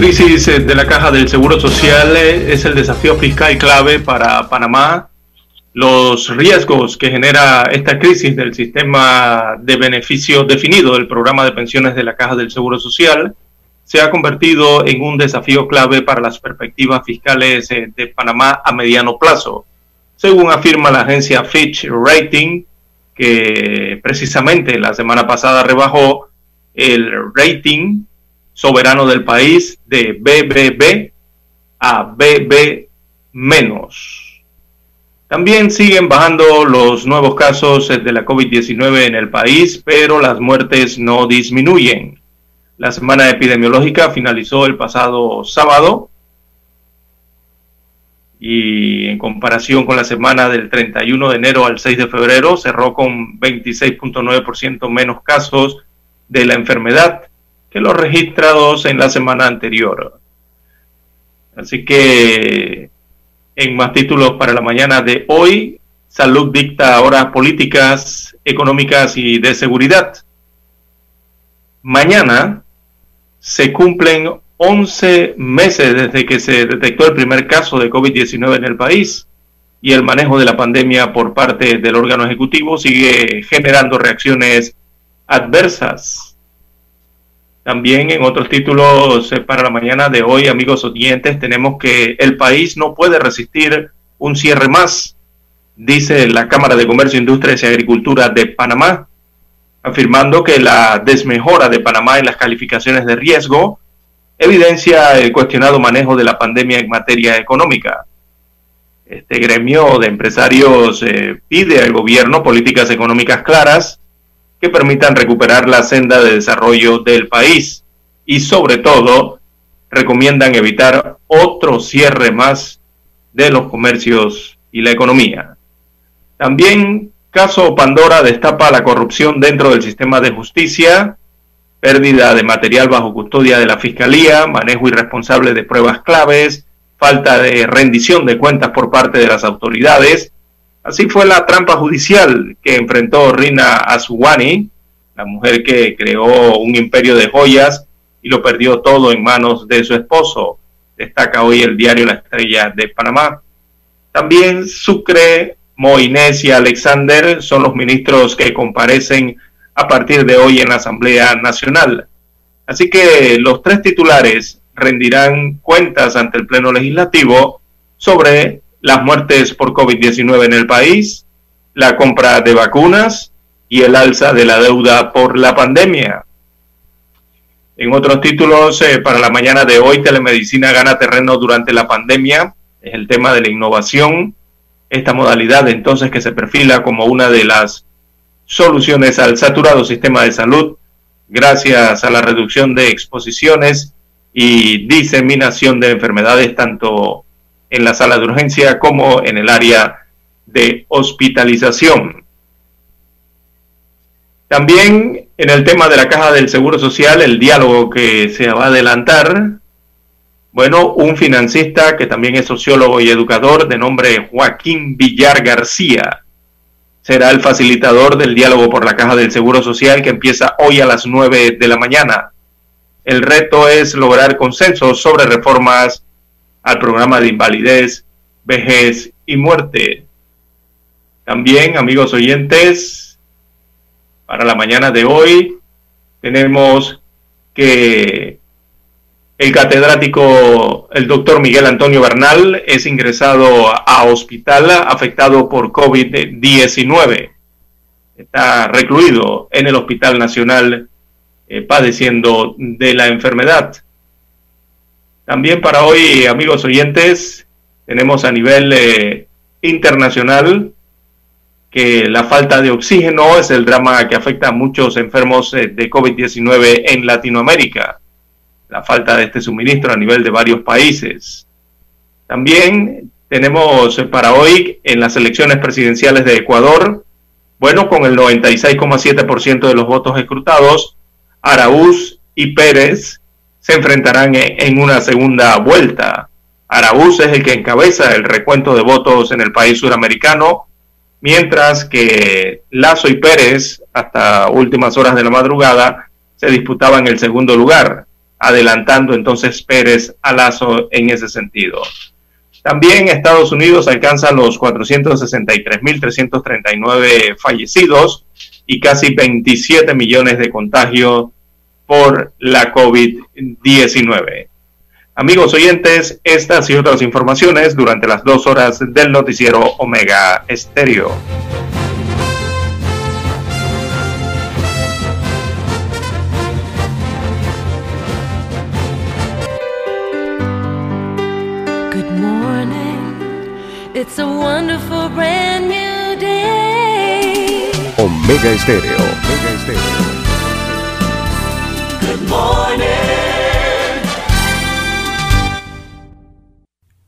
crisis eh, de la caja del Seguro Social eh, es el desafío fiscal clave para Panamá. Los riesgos que genera esta crisis del sistema de beneficio definido del programa de pensiones de la caja del Seguro Social se ha convertido en un desafío clave para las perspectivas fiscales eh, de Panamá a mediano plazo. Según afirma la agencia Fitch Rating, que precisamente la semana pasada rebajó el rating soberano del país de BBB a BB menos. También siguen bajando los nuevos casos de la COVID-19 en el país, pero las muertes no disminuyen. La semana epidemiológica finalizó el pasado sábado y en comparación con la semana del 31 de enero al 6 de febrero cerró con 26.9% menos casos de la enfermedad que los registrados en la semana anterior. Así que en más títulos para la mañana de hoy, Salud dicta horas políticas, económicas y de seguridad. Mañana se cumplen 11 meses desde que se detectó el primer caso de COVID-19 en el país y el manejo de la pandemia por parte del órgano ejecutivo sigue generando reacciones adversas. También en otros títulos eh, para la mañana de hoy, amigos oyentes, tenemos que el país no puede resistir un cierre más, dice la Cámara de Comercio, Industrias y Agricultura de Panamá, afirmando que la desmejora de Panamá en las calificaciones de riesgo evidencia el cuestionado manejo de la pandemia en materia económica. Este gremio de empresarios eh, pide al gobierno políticas económicas claras que permitan recuperar la senda de desarrollo del país y sobre todo recomiendan evitar otro cierre más de los comercios y la economía. También caso Pandora destapa la corrupción dentro del sistema de justicia, pérdida de material bajo custodia de la Fiscalía, manejo irresponsable de pruebas claves, falta de rendición de cuentas por parte de las autoridades, Así fue la trampa judicial que enfrentó Rina Azuwani, la mujer que creó un imperio de joyas y lo perdió todo en manos de su esposo. Destaca hoy el diario La Estrella de Panamá. También Sucre, Moines y Alexander son los ministros que comparecen a partir de hoy en la Asamblea Nacional. Así que los tres titulares rendirán cuentas ante el Pleno Legislativo sobre las muertes por COVID-19 en el país, la compra de vacunas y el alza de la deuda por la pandemia. En otros títulos, eh, para la mañana de hoy, telemedicina gana terreno durante la pandemia, es el tema de la innovación, esta modalidad entonces que se perfila como una de las soluciones al saturado sistema de salud gracias a la reducción de exposiciones y diseminación de enfermedades tanto en la sala de urgencia como en el área de hospitalización. También en el tema de la caja del Seguro Social, el diálogo que se va a adelantar, bueno, un financista que también es sociólogo y educador de nombre Joaquín Villar García será el facilitador del diálogo por la caja del Seguro Social que empieza hoy a las 9 de la mañana. El reto es lograr consenso sobre reformas al programa de invalidez, vejez y muerte. También, amigos oyentes, para la mañana de hoy tenemos que el catedrático, el doctor Miguel Antonio Bernal, es ingresado a hospital afectado por COVID-19. Está recluido en el Hospital Nacional eh, padeciendo de la enfermedad. También para hoy, amigos oyentes, tenemos a nivel eh, internacional que la falta de oxígeno es el drama que afecta a muchos enfermos eh, de COVID-19 en Latinoamérica. La falta de este suministro a nivel de varios países. También tenemos eh, para hoy en las elecciones presidenciales de Ecuador, bueno, con el 96,7% de los votos escrutados, Araúz y Pérez se enfrentarán en una segunda vuelta. Araúz es el que encabeza el recuento de votos en el país suramericano, mientras que Lazo y Pérez, hasta últimas horas de la madrugada, se disputaban el segundo lugar. adelantando entonces Pérez a Lazo en ese sentido. También Estados Unidos alcanza los 463.339 fallecidos y casi 27 millones de contagios por la COVID-19. Amigos oyentes, estas y otras informaciones durante las dos horas del noticiero Omega Estéreo. Good morning. It's a wonderful brand new day. Omega Estéreo. Omega Estéreo.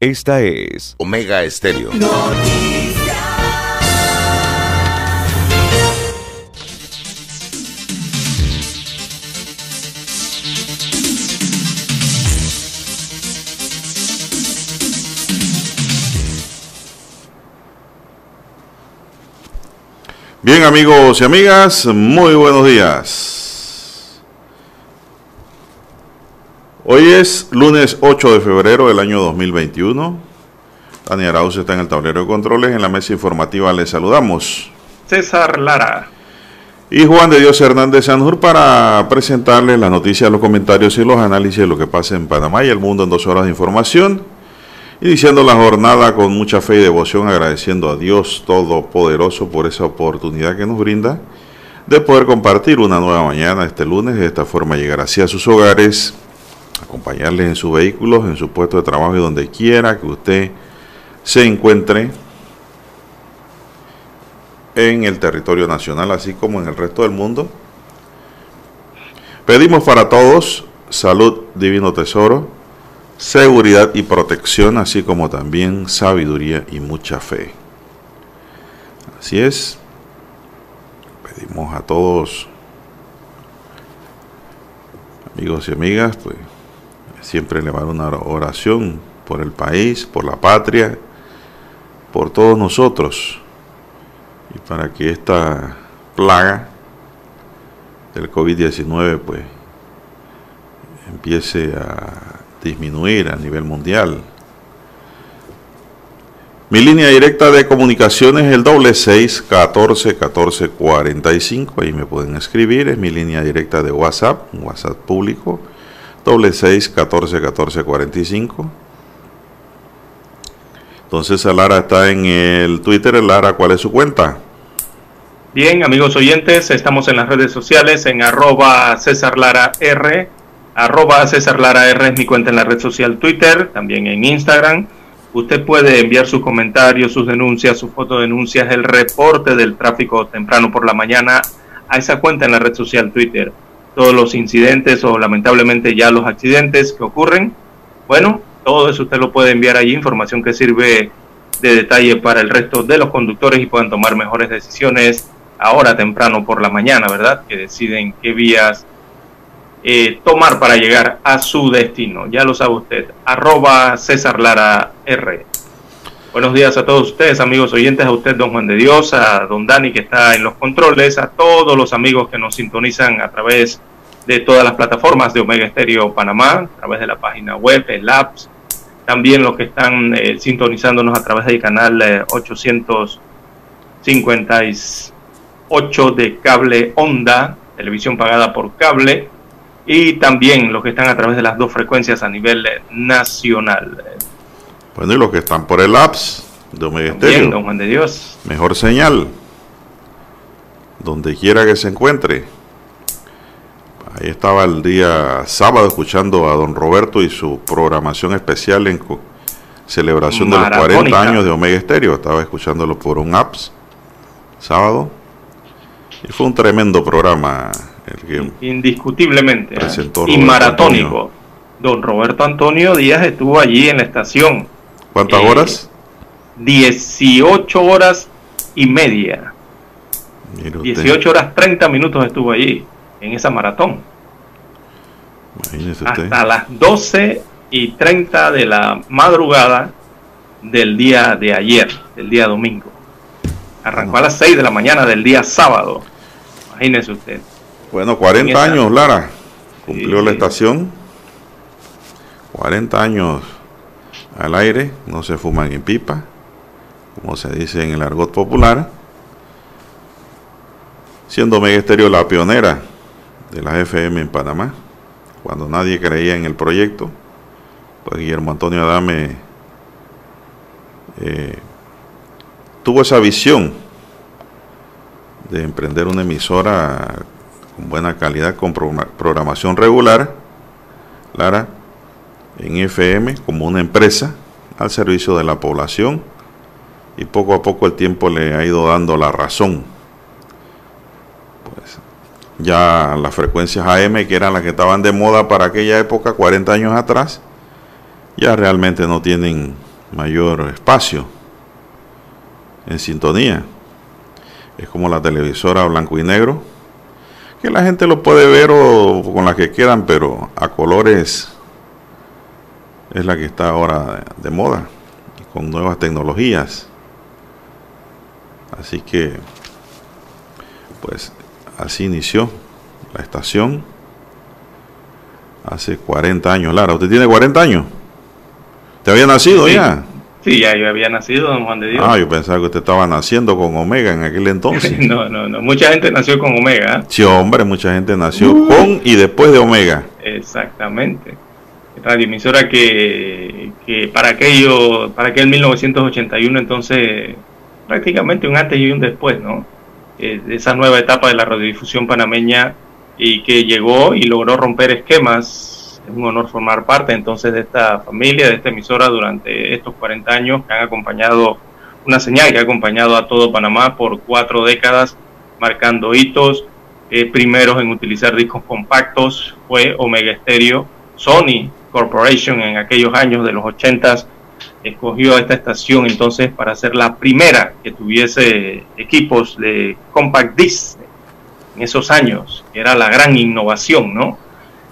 Esta es Omega Estéreo. Bien amigos y amigas, muy buenos días. Hoy es lunes 8 de febrero del año 2021. Dani Arauz está en el tablero de controles. En la mesa informativa les saludamos. César Lara. Y Juan de Dios Hernández Sanjur para presentarles las noticias, los comentarios y los análisis de lo que pasa en Panamá y el mundo en dos horas de información. Iniciando la jornada con mucha fe y devoción, agradeciendo a Dios Todopoderoso por esa oportunidad que nos brinda de poder compartir una nueva mañana este lunes. De esta forma llegar así a sus hogares, acompañarles en sus vehículos, en su puesto de trabajo y donde quiera que usted se encuentre en el territorio nacional, así como en el resto del mundo. Pedimos para todos salud, divino tesoro, seguridad y protección, así como también sabiduría y mucha fe. Así es, pedimos a todos, amigos y amigas, pues siempre elevar una oración por el país, por la patria, por todos nosotros, y para que esta plaga del COVID-19 pues empiece a disminuir a nivel mundial. Mi línea directa de comunicación es el doble seis catorce catorce cuarenta y cinco. Ahí me pueden escribir. Es mi línea directa de WhatsApp, un WhatsApp público. Doble seis catorce catorce cuarenta y cinco. Entonces Lara está en el Twitter. Lara, ¿cuál es su cuenta? Bien, amigos oyentes, estamos en las redes sociales en arroba César Lara R, arroba César R es mi cuenta en la red social Twitter, también en Instagram. Usted puede enviar sus comentarios, sus denuncias, sus fotodenuncias, el reporte del tráfico temprano por la mañana a esa cuenta en la red social Twitter. Todos los incidentes o lamentablemente ya los accidentes que ocurren, bueno, todo eso usted lo puede enviar allí, información que sirve de detalle para el resto de los conductores y puedan tomar mejores decisiones ahora temprano por la mañana, ¿verdad? Que deciden qué vías eh, tomar para llegar a su destino. Ya lo sabe usted. Arroba César Lara R. Buenos días a todos ustedes, amigos oyentes, a usted, don Juan de Dios, a don Dani, que está en los controles, a todos los amigos que nos sintonizan a través de todas las plataformas de Omega Estéreo Panamá, a través de la página web, el apps, también los que están eh, sintonizándonos a través del canal eh, 858 de cable onda, televisión pagada por cable, y también los que están a través de las dos frecuencias a nivel nacional. Bueno, y los que están por el apps de Omega Bien, Estéreo. don Juan de Dios. Mejor señal. Donde quiera que se encuentre. Ahí estaba el día sábado escuchando a don Roberto y su programación especial en celebración de los 40 Maratónica. años de Omega Estéreo. Estaba escuchándolo por un apps. sábado. Y fue un tremendo programa el que Indiscutiblemente. ¿eh? Presentó y maratónico. Don Roberto Antonio Díaz estuvo allí en la estación. ¿Cuántas Eh, horas? 18 horas y media. Mire usted, 18 horas 30 minutos estuvo allí en esa maratón. imagínese usted. Hasta las 12 y 30 de la madrugada del día de ayer, del día domingo. Arrancó a las 6 de la mañana del día sábado. Imagínese usted. Bueno, 40 en esa- años, Lara. Cumplió Sí, la sí. estación. 40 años al aire, no se fuman en pipa, como se dice en el argot popular. Siendo Mega la pionera de la FM en Panamá, cuando nadie creía en el proyecto, pues Guillermo Antonio Adame eh, tuvo esa visión de emprender una emisora con buena calidad, con programa- programación regular, Lara, en FM como una empresa al servicio de la población y poco a poco el tiempo le ha ido dando la razón. Pues ya las frecuencias AM, que eran las que estaban de moda para aquella época, 40 años atrás, ya realmente no tienen mayor espacio en sintonía. Es como la televisora blanco y negro, que la gente lo puede ver o con las que quieran, pero a colores es la que está ahora de, moda, con nuevas tecnologías. Así que, pues, así inició la estación hace 40 años. Lara, ¿usted tiene 40 años? ¿Te había nacido Sí. ya? Sí, ya yo había nacido, don Juan de Dios. Ah, yo pensaba que usted estaba naciendo con Omega en aquel entonces. No, no, no. Mucha gente nació con Omega. Sí, hombre, mucha gente nació con y después de Omega. Exactamente. Radioemisora que, que para aquello, para aquel 1981 entonces prácticamente un antes y un después, ¿no? Eh, esa nueva etapa de la radiodifusión panameña y que llegó y logró romper esquemas. Es un honor formar parte entonces de esta familia, de esta emisora durante estos 40 años que han acompañado una señal que ha acompañado a todo Panamá por cuatro décadas, marcando hitos. Eh, primeros en utilizar discos compactos fue Omega Stereo. Sony Corporation en aquellos años de los 80 escogió esta estación entonces para ser la primera que tuviese equipos de compact disc en esos años, que era la gran innovación, ¿no?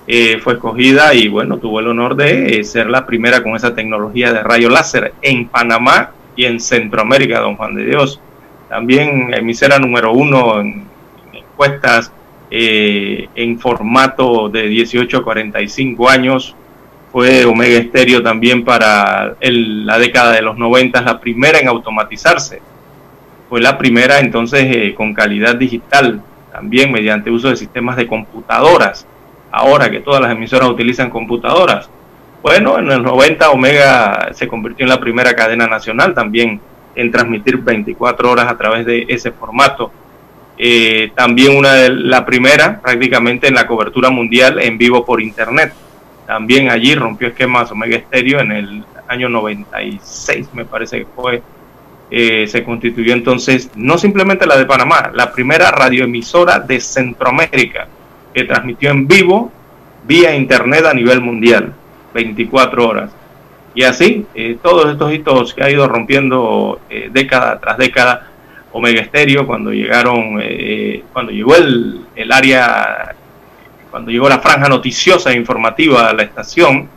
Eh, fue escogida y bueno, tuvo el honor de eh, ser la primera con esa tecnología de rayo láser en Panamá y en Centroamérica, don Juan de Dios. También emisora número uno en, en encuestas eh, en formato de 18 a 45 años. Fue Omega Stereo también para el- la década de los 90, la primera en automatizarse. Fue la primera entonces eh, con calidad digital, también mediante uso de sistemas de computadoras. Ahora que todas las emisoras utilizan computadoras. Bueno, en los 90 Omega se convirtió en la primera cadena nacional también en transmitir 24 horas a través de ese formato. Eh, también una de la primera prácticamente en la cobertura mundial en vivo por internet. También allí rompió esquemas Omega Stereo en el año 96, me parece que fue. Eh, se constituyó entonces no simplemente la de Panamá, la primera radioemisora de Centroamérica que transmitió en vivo vía internet a nivel mundial, 24 horas. Y así, eh, todos estos hitos que ha ido rompiendo eh, década tras década, Omega Stereo, cuando llegaron, eh, cuando llegó el, el área, cuando llegó la franja noticiosa e informativa a la estación,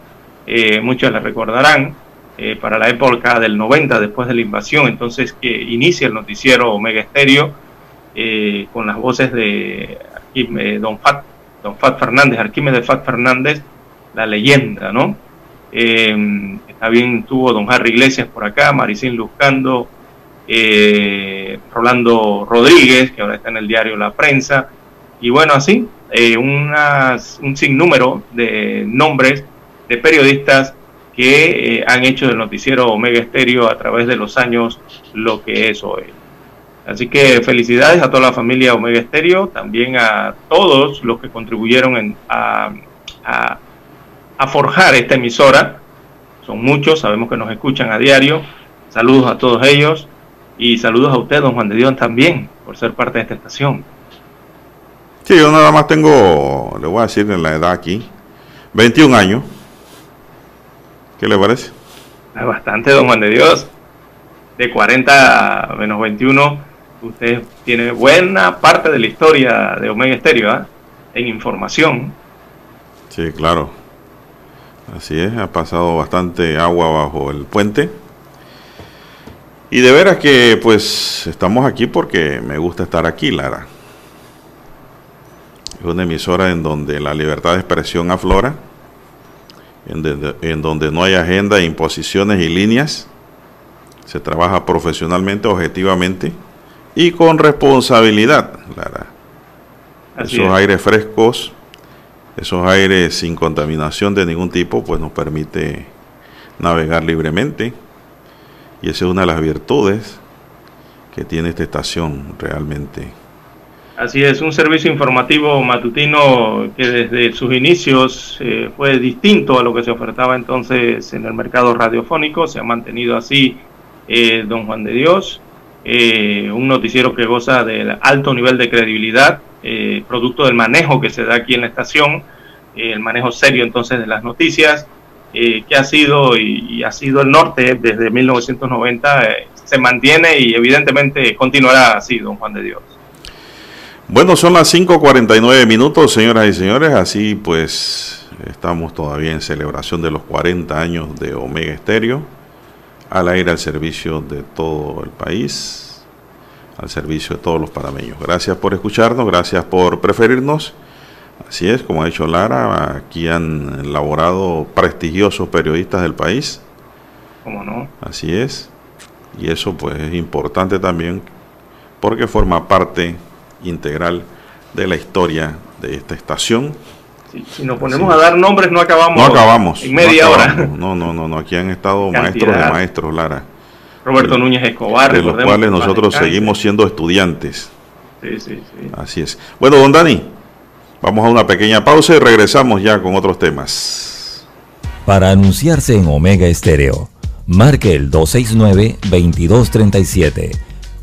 eh, muchos la recordarán, eh, para la época del 90, después de la invasión, entonces que inicia el noticiero Omega Stereo, eh, con las voces de Arquímedes, Don Fat, Don Fat Fernández, Arquímedes Fat Fernández, la leyenda, ¿no? Eh, también tuvo Don Harry Iglesias por acá, Maricín Luzcando, eh, Rolando Rodríguez, que ahora está en el diario La Prensa, y bueno, así, eh, un sinnúmero de nombres de periodistas que eh, han hecho del noticiero Omega Estéreo a través de los años lo que es hoy. Así que felicidades a toda la familia Omega Estéreo, también a todos los que contribuyeron a, a forjar esta emisora. Son muchos, sabemos que nos escuchan a diario. Saludos a todos ellos y saludos a usted, don Juan de Dios, también, por ser parte de esta estación. Sí, yo nada más tengo, le voy a decir en la edad aquí, 21 años. ¿Qué le parece? Es bastante, don Juan de Dios. De 40 a menos 21, usted tiene buena parte de la historia de Omega Estéreo ¿ah? en información. Sí, claro. Así es, ha pasado bastante agua bajo el puente. Y de veras que pues estamos aquí porque me gusta estar aquí, Lara. Es una emisora en donde la libertad de expresión aflora, en, de- en donde no hay agenda, imposiciones y líneas. Se trabaja profesionalmente, objetivamente y con responsabilidad, Lara. Así Esos es. aires frescos, esos aires sin contaminación de ningún tipo, pues nos permite navegar libremente. Y esa es una de las virtudes que tiene esta estación realmente. Así es, un servicio informativo matutino que desde sus inicios eh, fue distinto a lo que se ofertaba entonces en el mercado radiofónico, se ha mantenido así eh, Don Juan de Dios, eh, un noticiero que goza del alto nivel de credibilidad, eh, producto del manejo que se da aquí en la estación, eh, el manejo serio entonces de las noticias, que ha sido y, y ha sido el norte desde 1990, eh, se mantiene y evidentemente continuará así, Don Juan de Dios. Bueno, son las 5.49 minutos, señoras y señores. Así pues, estamos todavía en celebración de los 40 años de Omega Estéreo, al aire al servicio de todo el país, al servicio de todos los panameños. Gracias por escucharnos, gracias por preferirnos. Así es, como ha dicho Lara, aquí han elaborado prestigiosos periodistas del país. ¿Cómo no? Así es. Y eso pues es importante también porque forma parte integral de la historia de esta estación. Si, si nos ponemos a dar nombres no acabamos. No acabamos. En media no hora. No, no, no, no. Aquí han estado Cantidad. maestros de maestros, Lara. Roberto De- Núñez Escobar. De los cuales nosotros seguimos siendo estudiantes. Sí, sí, sí. Así es. Bueno, don Dani, vamos a una pequeña pausa y regresamos ya con otros temas. Para anunciarse en Omega Estéreo, marque el 269-2237.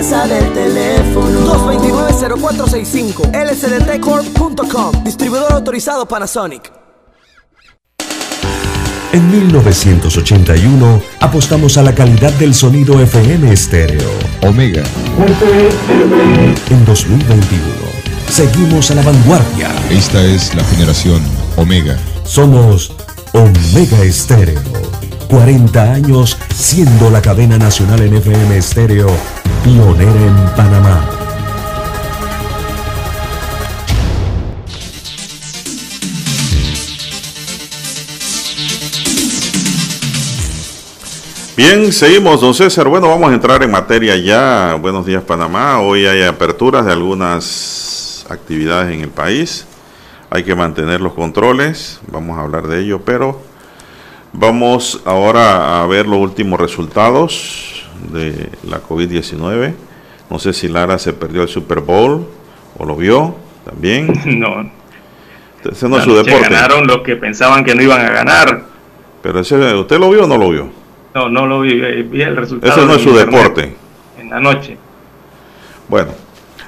Casa del teléfono. 229-0465 lsdtcorp.com Distribuidor autorizado Panasonic En 1981 apostamos a la calidad del sonido FM estéreo. Omega, En 2021 seguimos a la vanguardia. esta es la generación Omega. Somos Omega Estéreo. 40 años siendo la cadena nacional en FM estéreo, pionera en Panamá. Bien, seguimos, don César. Bueno, vamos a entrar en materia ya. Buenos días, Panamá. Hoy hay aperturas de algunas actividades en el país. Hay que mantener los controles. Vamos a hablar de ello, pero vamos ahora a ver los últimos resultados de la COVID-19. No sé si Lara se perdió el Super Bowl o lo vio también. No, Ese no es su deporte. ganaron los que pensaban que no iban a ganar. Pero ese, ¿usted lo vio o no lo vio? No, no lo vi, eh, vi el resultado. Ese no es su deporte. En la noche. Bueno,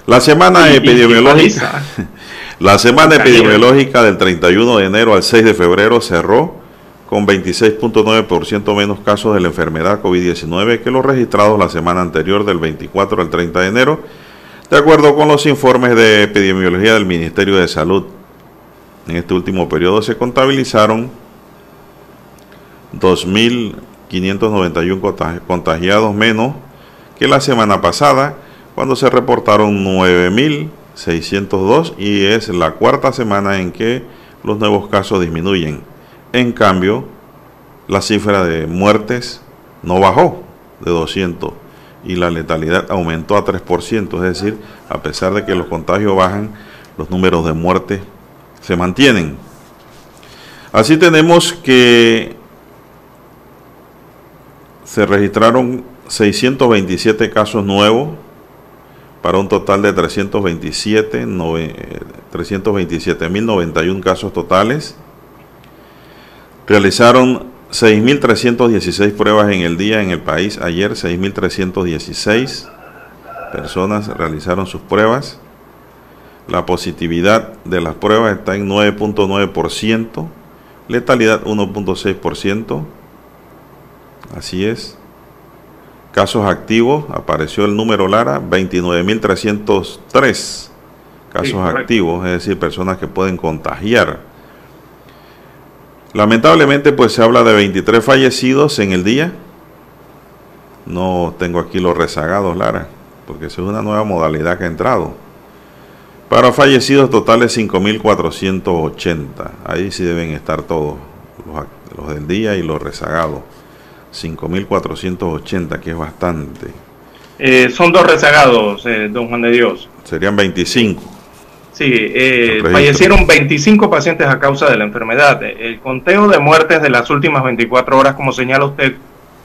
la semana Y- y- y epidemiológica, la semana epidemiológica del 31 de enero al 6 de febrero cerró con 26.9% menos casos de la enfermedad COVID-19 que los registrados la semana anterior del 24 al 30 de enero, de acuerdo con los informes de epidemiología del Ministerio de Salud. En este último periodo se contabilizaron 2.591 contagiados menos que la semana pasada, cuando se reportaron 9.602 y es la cuarta semana en que los nuevos casos disminuyen. En cambio, la cifra de muertes no bajó de 200 y la letalidad aumentó a 3%, es decir, a pesar de que los contagios bajan, los números de muertes se mantienen. Así tenemos que se registraron 627 casos nuevos para un total de 327 327.091 casos totales. Realizaron 6.316 pruebas en el día en el país. Ayer 6.316 personas realizaron sus pruebas. La positividad de las pruebas está en 9.9%, letalidad 1.6%. Así es. Casos activos, apareció el número Lara, 29.303 casos activos, es decir, personas que pueden contagiar. Lamentablemente, pues se habla de 23 fallecidos en el día. No tengo aquí los rezagados, Lara, porque es una nueva modalidad que ha entrado. Para fallecidos totales 5.480. Ahí sí deben estar todos, los, los del día y los rezagados. 5.480, que es bastante. Eh, son dos rezagados, eh, don Juan de Dios. Serían 25. Sí, eh, fallecieron 25 pacientes a causa de la enfermedad. El conteo de muertes de las últimas 24 horas, como señala usted,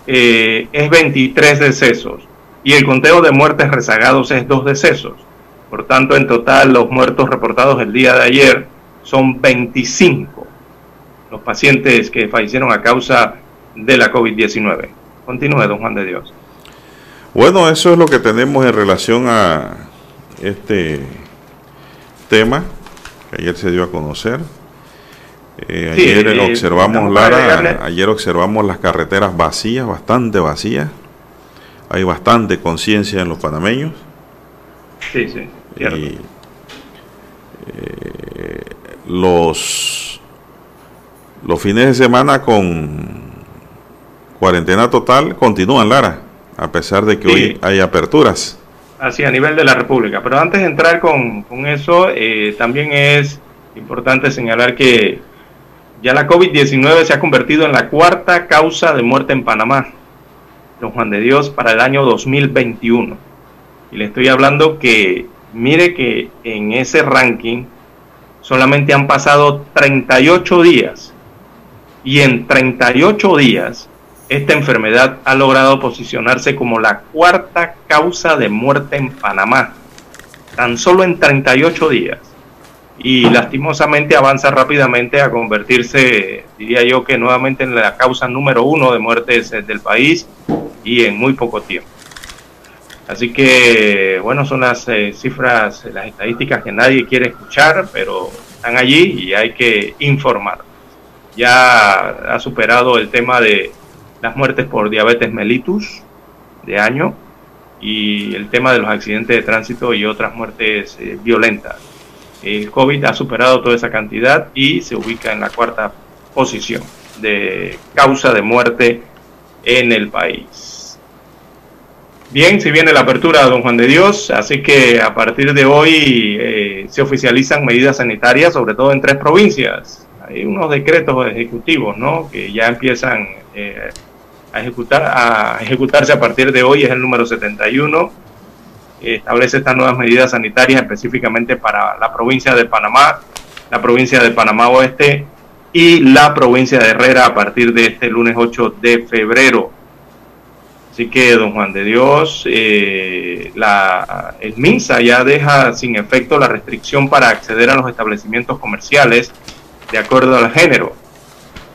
es 23 decesos. Y el conteo de muertes rezagados es dos decesos. Por tanto, en total, los muertos reportados el día de ayer son 25. Los pacientes que fallecieron a causa de la COVID-19. Continúe, don Juan de Dios. Bueno, eso es lo que tenemos en relación a este tema que ayer se dio a conocer. Eh, ayer eh, observamos, Lara, ayer observamos las carreteras vacías, bastante vacías. Hay bastante conciencia en los panameños. Sí, sí. Y, eh, los, los fines de semana con cuarentena total continúan, Lara, a pesar de que hoy hay aperturas. Así, a nivel de la República. Pero antes de entrar con, eso, eh, también es importante señalar que ya la COVID-19 se ha convertido en la cuarta causa de muerte en Panamá, don Juan de Dios, para el año 2021. Y le estoy hablando que, mire que en ese ranking solamente han pasado 38 días. Y en 38 días esta enfermedad ha logrado posicionarse como la cuarta causa de muerte en Panamá, tan solo en 38 días. Y lastimosamente avanza rápidamente a convertirse, diría yo, que nuevamente en la causa número uno de muertes del país y en muy poco tiempo. Así que, bueno, son las eh, cifras, las estadísticas que nadie quiere escuchar, pero están allí y hay que informar. Ya ha superado el tema de las muertes por diabetes mellitus de año y el tema de los accidentes de tránsito y otras muertes eh, violentas. El COVID ha superado toda esa cantidad y se ubica en la cuarta posición de causa de muerte en el país. Bien, si viene la apertura, don Juan de Dios, así que a partir de hoy eh, se oficializan medidas sanitarias, sobre todo en tres provincias. Hay unos decretos ejecutivos, ¿no? Que ya empiezan eh, a, ejecutar, a ejecutarse a partir de hoy es el número 71. Establece estas nuevas medidas sanitarias específicamente para la provincia de Panamá, la provincia de Panamá Oeste y la provincia de Herrera a partir de este lunes 8 de febrero. Así que, don Juan de Dios, eh, la, el MINSA ya deja sin efecto la restricción para acceder a los establecimientos comerciales de acuerdo al género.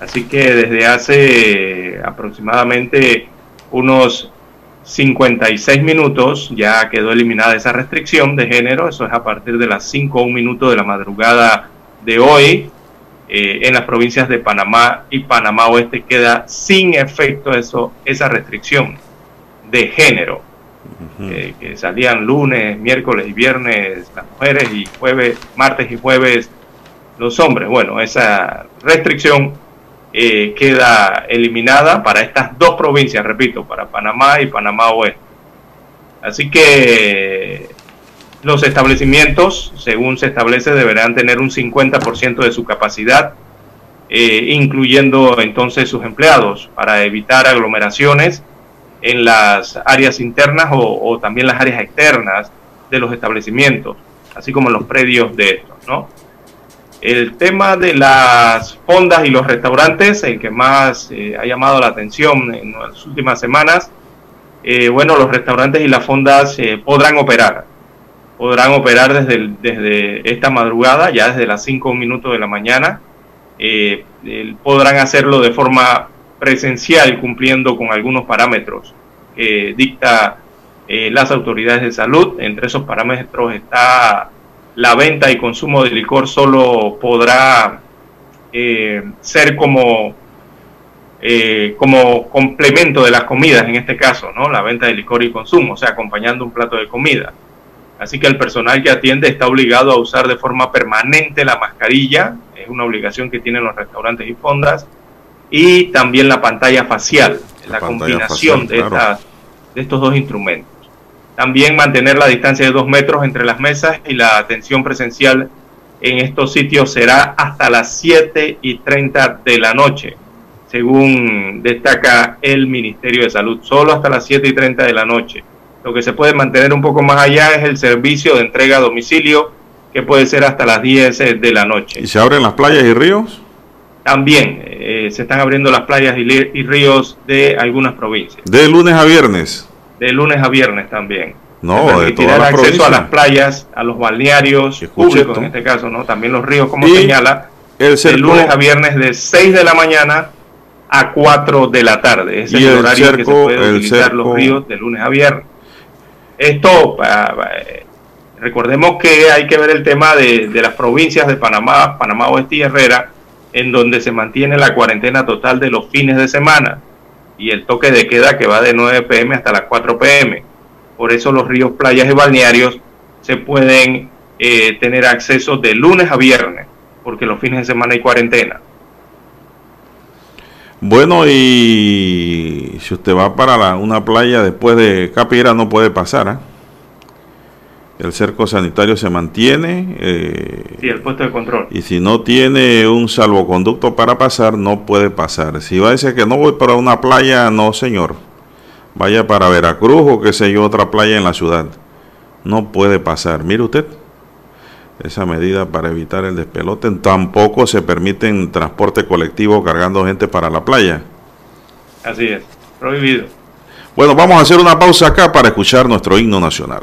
Así que desde hace aproximadamente unos 56 minutos ya quedó eliminada esa restricción de género, eso es a partir de las 5 o 1 minuto de la madrugada de hoy. Eh, en las provincias de Panamá y Panamá Oeste queda sin efecto eso, esa restricción de género, eh, que salían lunes, miércoles y viernes las mujeres y jueves, martes y jueves los hombres. Bueno, esa restricción eh, queda eliminada para estas dos provincias, repito, para Panamá y Panamá Oeste. Así que los establecimientos, según se establece, deberán tener un 50% de su capacidad, eh, incluyendo entonces sus empleados, para evitar aglomeraciones en las áreas internas o, también las áreas externas de los establecimientos, así como los predios de estos, ¿no? El tema de las fondas y los restaurantes, el que más eh, ha llamado la atención en las últimas semanas, eh, bueno, los restaurantes y las fondas eh, podrán operar. Podrán operar desde, desde esta madrugada, ya desde las 5 minutos de la mañana. podrán hacerlo de forma presencial, cumpliendo con algunos parámetros que dicta las autoridades de salud. Entre esos parámetros está la venta y consumo de licor solo podrá eh, ser como, eh, como complemento de las comidas, en este caso, ¿no? La venta de licor y consumo, o sea, acompañando un plato de comida. Así que el personal que atiende está obligado a usar de forma permanente la mascarilla, es una obligación que tienen los restaurantes y fondas, y también la pantalla facial, la, combinación de, de estos dos instrumentos. También mantener la distancia de dos metros entre las mesas y la atención presencial en estos sitios será hasta las 7 y 30 de la noche, según destaca el Ministerio de Salud. Solo hasta las 7 y 30 de la noche. Lo que se puede mantener un poco más allá es el servicio de entrega a domicilio, que puede ser hasta las 10 de la noche. ¿Y se abren las playas y ríos? También eh, se están abriendo las playas y, y ríos de algunas provincias. De lunes a viernes de lunes a viernes también. No, de acceso a las playas, a los balnearios públicos en este caso, ¿no? También los ríos, como señala, el de lunes a viernes de 6 de la mañana a 4 de la tarde. Ese es el, horario que se puede utilizar los ríos de lunes a viernes. Esto, recordemos que hay que ver el tema de, de las provincias de Panamá, Panamá Oeste y Herrera, en donde se mantiene la cuarentena total de los fines de semana y el toque de queda que va de 9 pm hasta las 4 pm. Por eso los ríos, playas y balnearios se pueden eh, tener acceso de lunes a viernes, porque los fines de semana hay cuarentena. Bueno, y si usted va para una playa después de Capira no puede pasar, ¿eh? El cerco sanitario se mantiene. Eh, sí, el puesto de control. Y si no tiene un salvoconducto para pasar, no puede pasar. Si va a decir que no voy para una playa, no, señor. Vaya para Veracruz o qué sé yo, otra playa en la ciudad. No puede pasar. Mire usted, esa medida para evitar el despelote. Tampoco se permiten transporte colectivo cargando gente para la playa. Así es, prohibido. Bueno, vamos a hacer una pausa acá para escuchar nuestro himno nacional.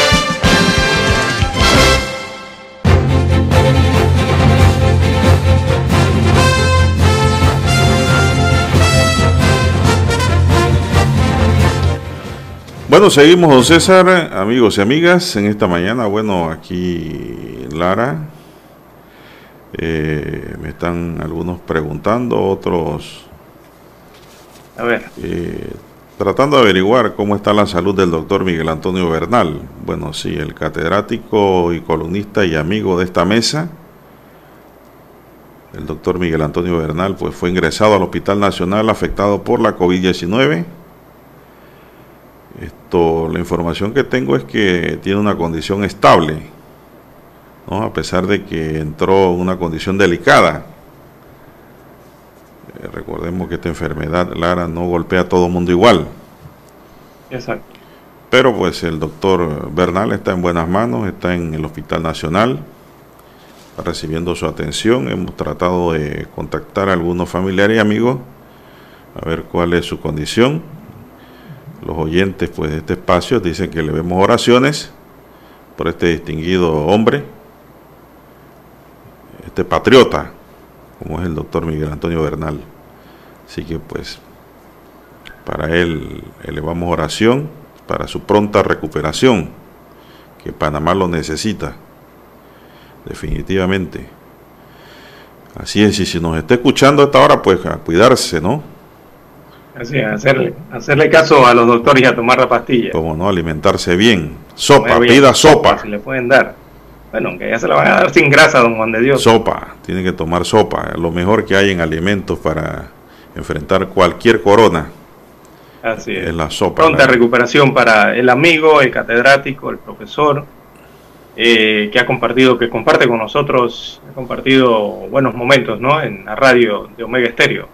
Bueno, seguimos, don César, amigos y amigas, en esta mañana. Bueno, aquí Lara, eh, me están algunos preguntando, otros A ver, eh, tratando de averiguar cómo está la salud del doctor Miguel Antonio Bernal. Bueno, sí, el catedrático y columnista y amigo de esta mesa, el doctor Miguel Antonio Bernal, pues fue ingresado al Hospital Nacional afectado por la COVID-19. Esto, la información que tengo es que tiene una condición estable, ¿no? a pesar de que entró en una condición delicada. Eh, recordemos que esta enfermedad, Lara, no golpea a todo mundo igual. exacto. Pero pues el doctor Bernal está en buenas manos, está en el Hospital Nacional, recibiendo su atención. Hemos tratado de contactar a algunos familiares y amigos a ver cuál es su condición. Los oyentes pues de este espacio dicen que le vemos oraciones por este distinguido hombre, este patriota, como es el doctor Miguel Antonio Bernal. Así que pues para él elevamos oración para su pronta recuperación, que Panamá lo necesita, definitivamente. Así es, y si nos está escuchando a esta hora, pues a cuidarse, ¿no? Así es, hacerle, hacerle caso a los doctores y a tomar la pastilla. Como no, alimentarse bien. Sopa, bien, pida sopa. Si le pueden dar. Bueno, aunque ya se la van a dar sin grasa, don Juan de Dios. Sopa, tiene que tomar sopa, lo mejor que hay en alimentos para enfrentar cualquier corona Así es. es la sopa. Pronta la- recuperación para el amigo, el catedrático, el profesor, eh, que ha compartido, que comparte con nosotros, ha compartido buenos momentos, ¿no? En la radio de Omega Estéreo.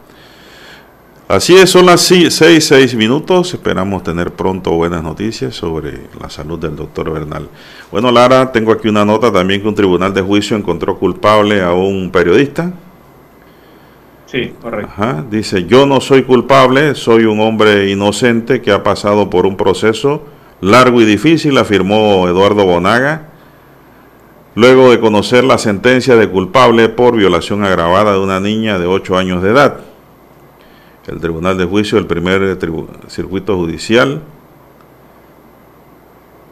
Así es, son las 6, 6 minutos. Esperamos tener pronto buenas noticias sobre la salud del doctor Bernal. Bueno, Lara, tengo aquí una nota también que un tribunal de juicio encontró culpable a un periodista. Sí, correcto. Ajá, dice, yo no soy culpable, soy un hombre inocente que ha pasado por un proceso largo y difícil, afirmó Eduardo Bonaga, luego de conocer la sentencia de culpable por violación agravada de una niña de 8 años de edad. El Tribunal de Juicio del primer tribu- circuito judicial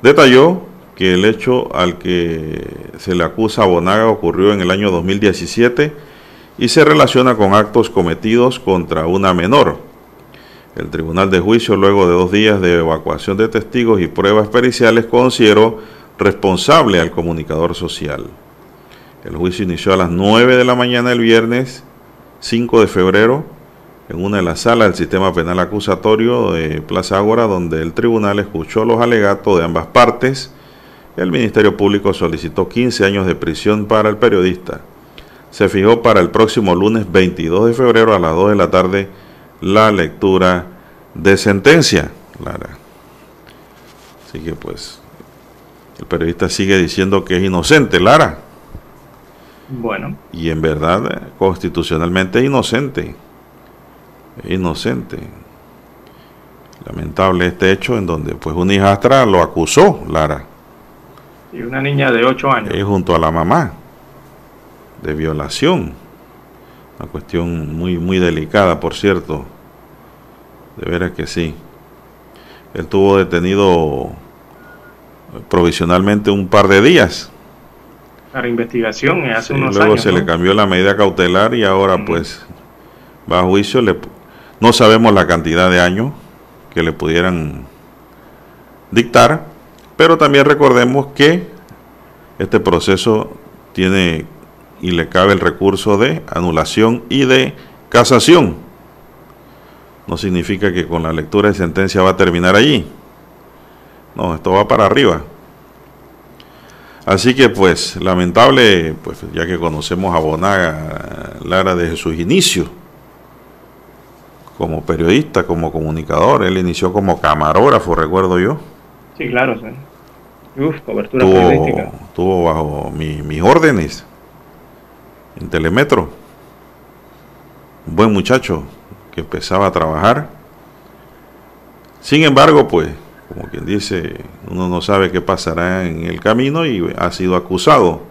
detalló que el hecho al que se le acusa a Bonaga ocurrió en el año 2017 y se relaciona con actos cometidos contra una menor. El Tribunal de Juicio, luego de dos días de evacuación de testigos y pruebas periciales, consideró responsable al comunicador social. El juicio inició a las 9 de la mañana el viernes 5 de febrero en una de las salas del sistema penal acusatorio de Plaza Ágora, donde el tribunal escuchó los alegatos de ambas partes. El Ministerio Público solicitó 15 años de prisión para el periodista. Se fijó para el próximo lunes 22 de febrero a las 2 de la tarde la lectura de sentencia. Lara. Así que pues el periodista sigue diciendo que es inocente, Lara. Bueno, Y en verdad, constitucionalmente es inocente. Inocente. Lamentable este hecho en donde pues una hijastra lo acusó, Lara, y una niña de 8 años. eh, junto a la mamá, de violación. Una cuestión muy, muy delicada, por cierto. De veras que sí. Él tuvo detenido eh, provisionalmente un par de días. Para investigación hace Sí, unos luego años. se ¿no? le cambió la medida cautelar y ahora pues va a juicio. Le, no sabemos la cantidad de años que le pudieran dictar, pero también recordemos que este proceso tiene y le cabe el recurso de anulación y de casación. No significa que con la lectura de sentencia va a terminar allí. No, esto va para arriba. Así que pues lamentable, pues ya que conocemos a Bonaga, Lara desde sus inicios como periodista, como comunicador. Él inició como camarógrafo, recuerdo yo. Sí, claro, sí. Uf, cobertura periodística. Tuvo, tuvo bajo mi- mis órdenes en Telemetro. Un buen muchacho que empezaba a trabajar. Sin embargo, pues, como quien dice, uno no sabe qué pasará en el camino y ha sido acusado.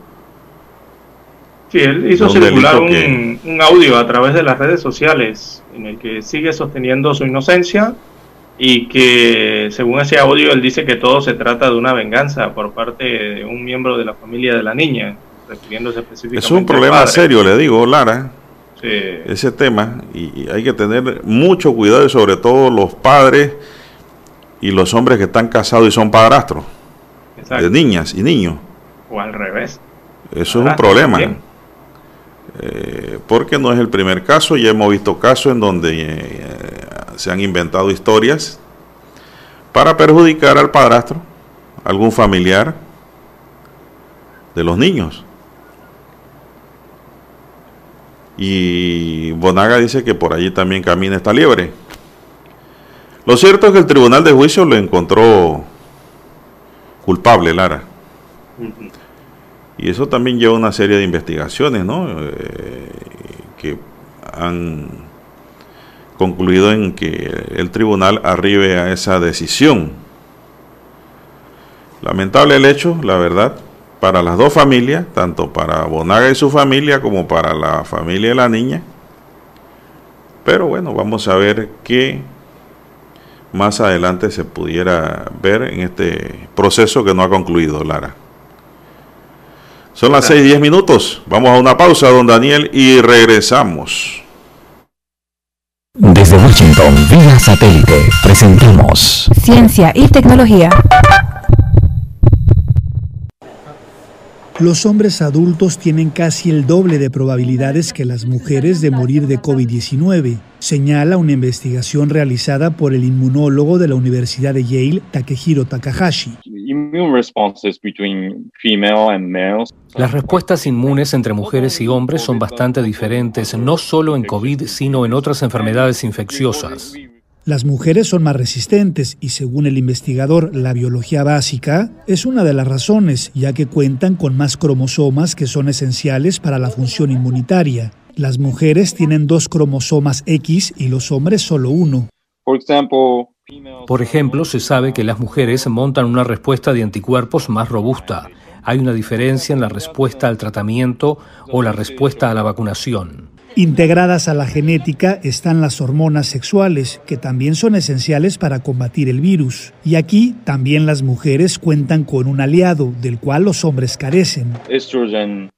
Sí, él hizo circular un audio a través de las redes sociales en el que sigue sosteniendo su inocencia y que según ese audio él dice que todo se trata de una venganza por parte de un miembro de la familia de la niña, refiriéndose específicamente Es un problema serio, le digo, Lara, Sí, ese tema y, hay que tener mucho cuidado y sobre todo los padres y los hombres que están casados y son padrastros exacto. de niñas y niños. O al revés. Eso es un problema. también. Eh, porque no es el primer caso, ya hemos visto casos en donde eh, se han inventado historias para perjudicar al padrastro, algún familiar de los niños. Y Bonaga dice que por allí también camina esta liebre. Lo cierto es que el tribunal de juicio lo encontró culpable, Lara. Y eso también lleva una serie de investigaciones, ¿no? Eh, que han concluido en que el tribunal arribe a esa decisión. Lamentable el hecho, la verdad, para las dos familias, tanto para Bonaga y su familia como para la familia de la niña. Pero bueno, vamos a ver qué más adelante se pudiera ver en este proceso que no ha concluido, Lara. Son las 6 y 10 minutos. Vamos a una pausa, don Daniel, y regresamos. Desde Washington, vía satélite, presentamos Ciencia y tecnología. Los hombres adultos tienen casi el doble de probabilidades que las mujeres de morir de COVID-19, señala una investigación realizada por el inmunólogo de la Universidad de Yale, Takehiro Takahashi. Las respuestas inmunes entre mujeres y hombres son bastante diferentes, no solo en COVID, sino en otras enfermedades infecciosas. Las mujeres son más resistentes y según el investigador, la biología básica es una de las razones, ya que cuentan con más cromosomas que son esenciales para la función inmunitaria. Las mujeres tienen dos cromosomas X y los hombres solo uno. Por ejemplo, se sabe que las mujeres montan una respuesta de anticuerpos más robusta. Hay una diferencia en la respuesta al tratamiento o la respuesta a la vacunación. Integradas a la genética están las hormonas sexuales, que también son esenciales para combatir el virus. Y aquí también las mujeres cuentan con un aliado, del cual los hombres carecen. estrogen.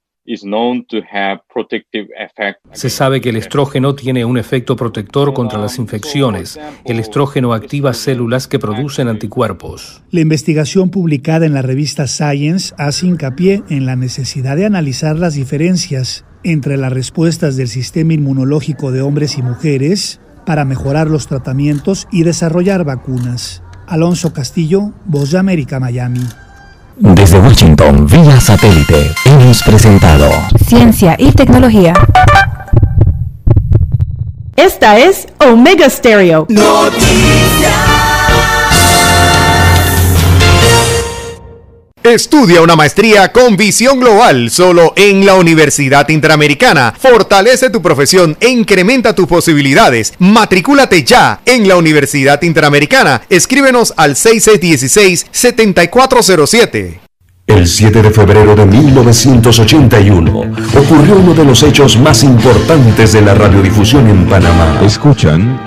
Se sabe que el estrógeno tiene un efecto protector contra las infecciones. El estrógeno activa células que producen anticuerpos. La investigación publicada en la revista Science hace hincapié en la necesidad de analizar las diferencias entre las respuestas del sistema inmunológico de hombres y mujeres para mejorar los tratamientos y desarrollar vacunas. Alonso Castillo, Voz de América, Miami. Desde Washington, vía satélite, hemos presentado Ciencia y tecnología. Esta es Omega Stereo. Estudia una maestría con visión global solo en la Universidad Interamericana. Fortalece tu profesión e incrementa tus posibilidades. Matricúlate ya en la Universidad Interamericana. Escríbenos al 6616-7407. El 7 de febrero de 1981 ocurrió uno de los hechos más importantes de la radiodifusión en Panamá. Escuchan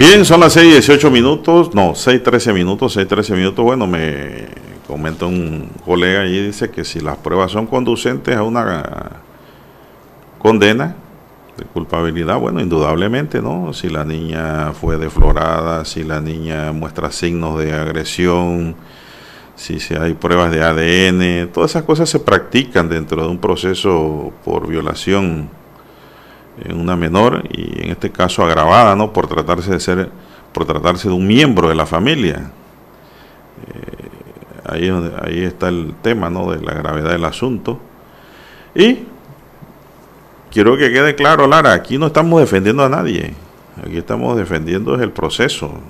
Bien, son las 6 18 minutos, no, 6 13 minutos, 6 13 minutos. Bueno, me comenta un colega y dice que si las pruebas son conducentes a una condena de culpabilidad, bueno, indudablemente, ¿no? Si la niña fue deflorada, si la niña muestra signos de agresión, si hay pruebas de ADN, todas esas cosas se practican dentro de un proceso por violación en una menor y en este caso agravada, ¿no? Por tratarse de ser, por tratarse de un miembro de la familia. Eh, ahí, ahí está el tema, ¿no? De la gravedad del asunto. Y quiero que quede claro, Lara, aquí no estamos defendiendo a nadie. Aquí estamos defendiendo el proceso,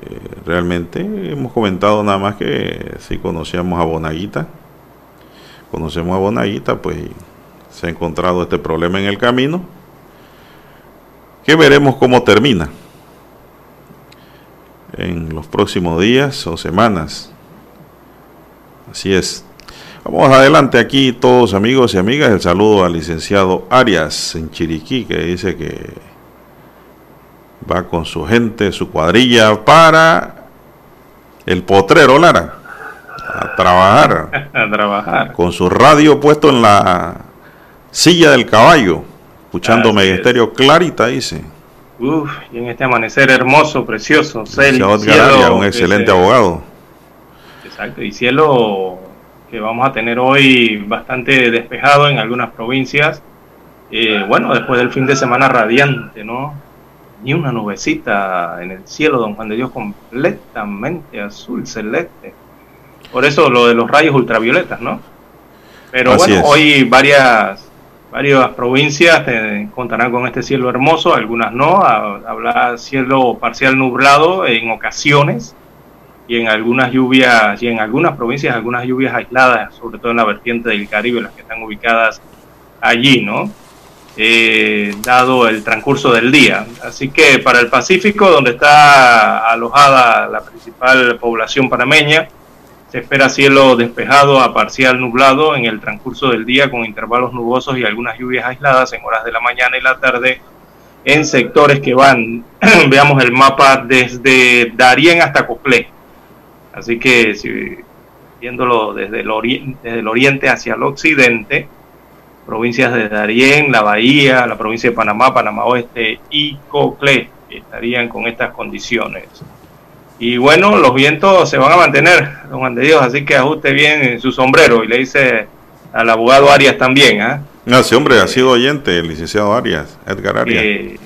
eh, realmente hemos comentado nada más que si conocíamos a Bonaguita, conocemos a Bonaguita, pues se ha encontrado este problema en el camino, que veremos cómo termina en los próximos días o semanas. Así es. Vamos adelante aquí todos amigos y amigas. El saludo al licenciado Arias en Chiriquí que dice que va con su gente, su cuadrilla para el potrero Lara a trabajar. a trabajar. Con su radio puesto en la silla del caballo, escuchando Megesterio clarita, dice. Uf, y en este amanecer hermoso, precioso, cielo, un excelente abogado. Exacto, y cielo que vamos a tener hoy bastante despejado en algunas provincias. Eh, bueno, después del fin de semana radiante, ¿no? ni una nubecita en el cielo, don Juan de Dios, completamente azul, celeste. Por eso lo de los rayos ultravioletas, ¿no? Pero bueno, hoy varias, varias provincias contarán con este cielo hermoso, algunas no. Habrá cielo parcial nublado en ocasiones y en algunas lluvias, y en algunas provincias algunas lluvias aisladas, sobre todo en la vertiente del Caribe, las que están ubicadas allí, ¿no? Eh, dado el transcurso del día. Así que para el Pacífico, donde está alojada la principal población panameña, se espera cielo despejado a parcial nublado en el transcurso del día con intervalos nubosos y algunas lluvias aisladas en horas de la mañana y la tarde en sectores que van, veamos el mapa, desde Darien hasta Coclé. Así que si, viéndolo desde el, desde el oriente hacia el occidente, provincias de Darién, la Bahía, la provincia de Panamá, Panamá Oeste y Coclé estarían con estas condiciones. Y bueno, los vientos se van a mantener, don Juan de Dios, así que ajuste bien su sombrero y le dice al abogado Arias también. ¿ah? No, sí, hombre, ha sido oyente el licenciado Arias, Edgar Arias. Que,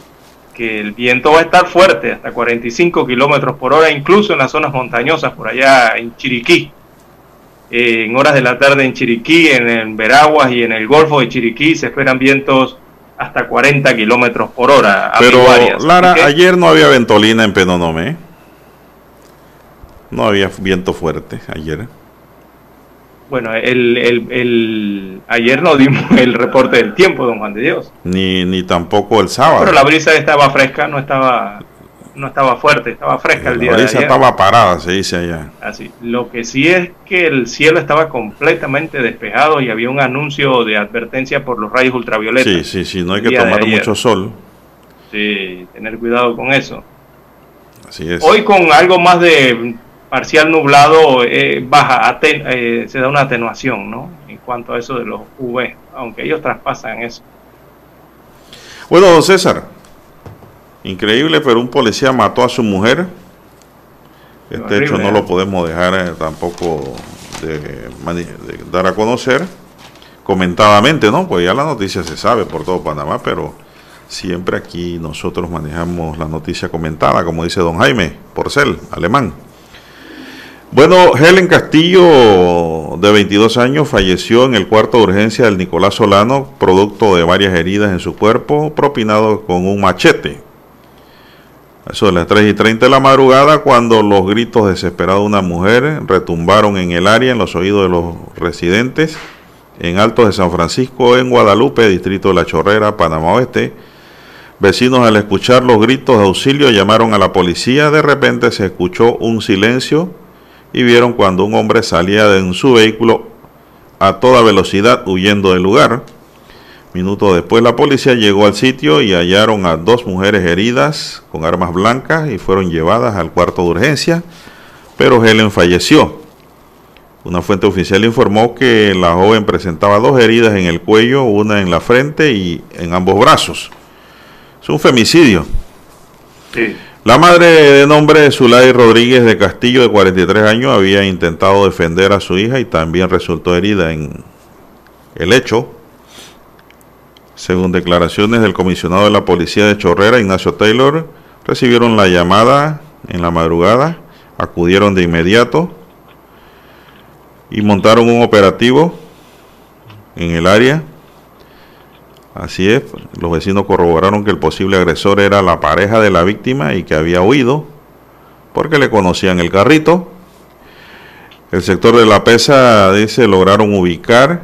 que el viento va a estar fuerte, hasta 45 kilómetros por hora, incluso en las zonas montañosas, por allá en Chiriquí en horas de la tarde en Chiriquí, en, el Veraguas y en el Golfo de Chiriquí se esperan vientos hasta 40 kilómetros por hora. Pero, Lara, ayer no había ventolina en Penonomé. No había viento fuerte ayer. Bueno, el, el, el, ayer no dimos el reporte del tiempo, don Juan de Dios. Ni, ni tampoco el sábado. Pero la brisa estaba fresca, no estaba no estaba fuerte, estaba fresca el día de ayer. estaba parada, se dice allá. Así. Lo que sí es que el cielo estaba completamente despejado y había un anuncio de advertencia por los rayos ultravioletas. Sí, sí, sí, no hay que tomar mucho sol. Sí, tener cuidado con eso. Así es. Hoy con algo más de parcial nublado eh, baja, eh, se da una atenuación, ¿no? En cuanto a eso de los UV, aunque ellos traspasan eso. Bueno, don César, Increíble, pero un policía mató a su mujer. Este hecho no lo podemos dejar eh, tampoco de, dar a conocer comentadamente, ¿no? Pues ya la noticia se sabe por todo Panamá, pero siempre aquí nosotros manejamos la noticia comentada, como dice don Jaime Porcel, alemán. Bueno, Helen Castillo, de 22 años, falleció en el cuarto de urgencia del Nicolás Solano, producto de varias heridas en su cuerpo, propinado con un machete. Eso de las 3 y 30 de la madrugada, cuando los gritos desesperados de una mujer retumbaron en el área, en los oídos de los residentes, en Altos de San Francisco, en Guadalupe, distrito de La Chorrera, Panamá Oeste. Vecinos al escuchar los gritos de auxilio llamaron a la policía. De repente se escuchó un silencio y vieron cuando un hombre salía de su vehículo a toda velocidad huyendo del lugar. Minutos después la policía llegó al sitio y hallaron a dos mujeres heridas con armas blancas y fueron llevadas al cuarto de urgencia, pero Helen falleció. Una fuente oficial informó que la joven presentaba dos heridas en el cuello, una en la frente y en ambos brazos. Es un femicidio. La madre de nombre Zulay Rodríguez de Castillo, de 43 años, había intentado defender a su hija y también resultó herida en el hecho. Según declaraciones del comisionado de la policía de Chorrera, Ignacio Taylor, recibieron la llamada en la madrugada, acudieron de inmediato y montaron un operativo en el área. Así es, los vecinos corroboraron que el posible agresor era la pareja de la víctima y que había huido porque le conocían el carrito. El sector de la pesa dice lograron ubicar